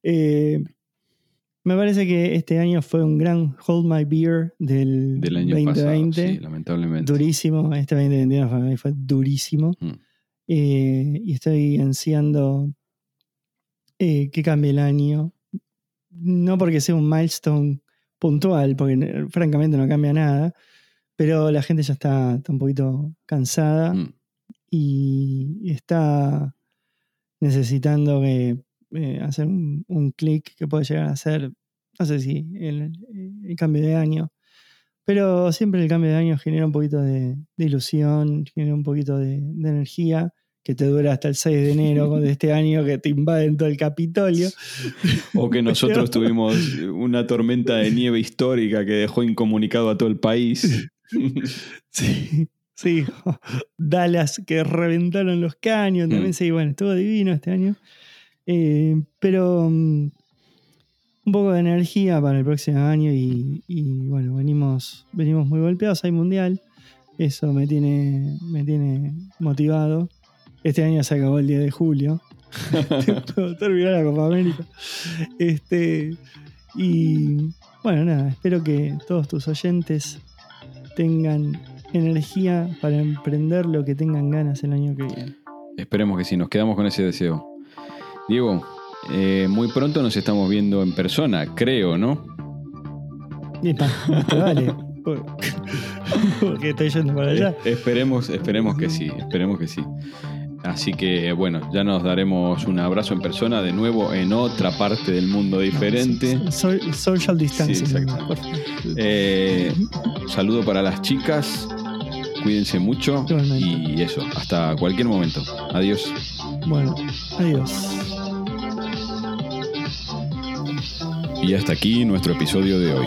Eh, me parece que este año fue un gran Hold My Beer del, Del año 2020. pasado, sí, lamentablemente. durísimo. Este 2021 para mí fue durísimo. Mm. Eh, y estoy ansiando eh, que cambie el año. No porque sea un milestone puntual, porque francamente no cambia nada. Pero la gente ya está, está un poquito cansada Mm. y está necesitando que, eh, hacer un, un clic que puede llegar a ser, no sé si el, el cambio de año, pero siempre el cambio de año genera un poquito de, de ilusión, genera un poquito de, de energía que te dura hasta el 6 de enero de este año que te invaden todo el Capitolio. O que nosotros tuvimos una tormenta de nieve histórica que dejó incomunicado a todo el país. Sí, sí. Dallas que reventaron los caños. También Mm. sí, bueno, estuvo divino este año. Eh, pero mm, un poco de energía para el próximo año y, y, bueno, venimos, venimos muy golpeados. Hay mundial. Eso me tiene, me tiene motivado. Este año se acabó el 10 de julio. Terminó la Copa América. Este, y bueno, nada, espero que todos tus oyentes tengan energía para emprender lo que tengan ganas el año que viene. Esperemos que sí, nos quedamos con ese deseo. Diego, eh, muy pronto nos estamos viendo en persona, creo, ¿no? Epa, vale. Porque estoy yendo para allá. Eh, esperemos, esperemos que sí, esperemos que sí. Así que bueno, ya nos daremos un abrazo en persona de nuevo en otra parte del mundo diferente. So- social distancing. Sí. Eh, saludo para las chicas, cuídense mucho Igualmente. y eso, hasta cualquier momento. Adiós. Bueno, adiós. Y hasta aquí nuestro episodio de hoy.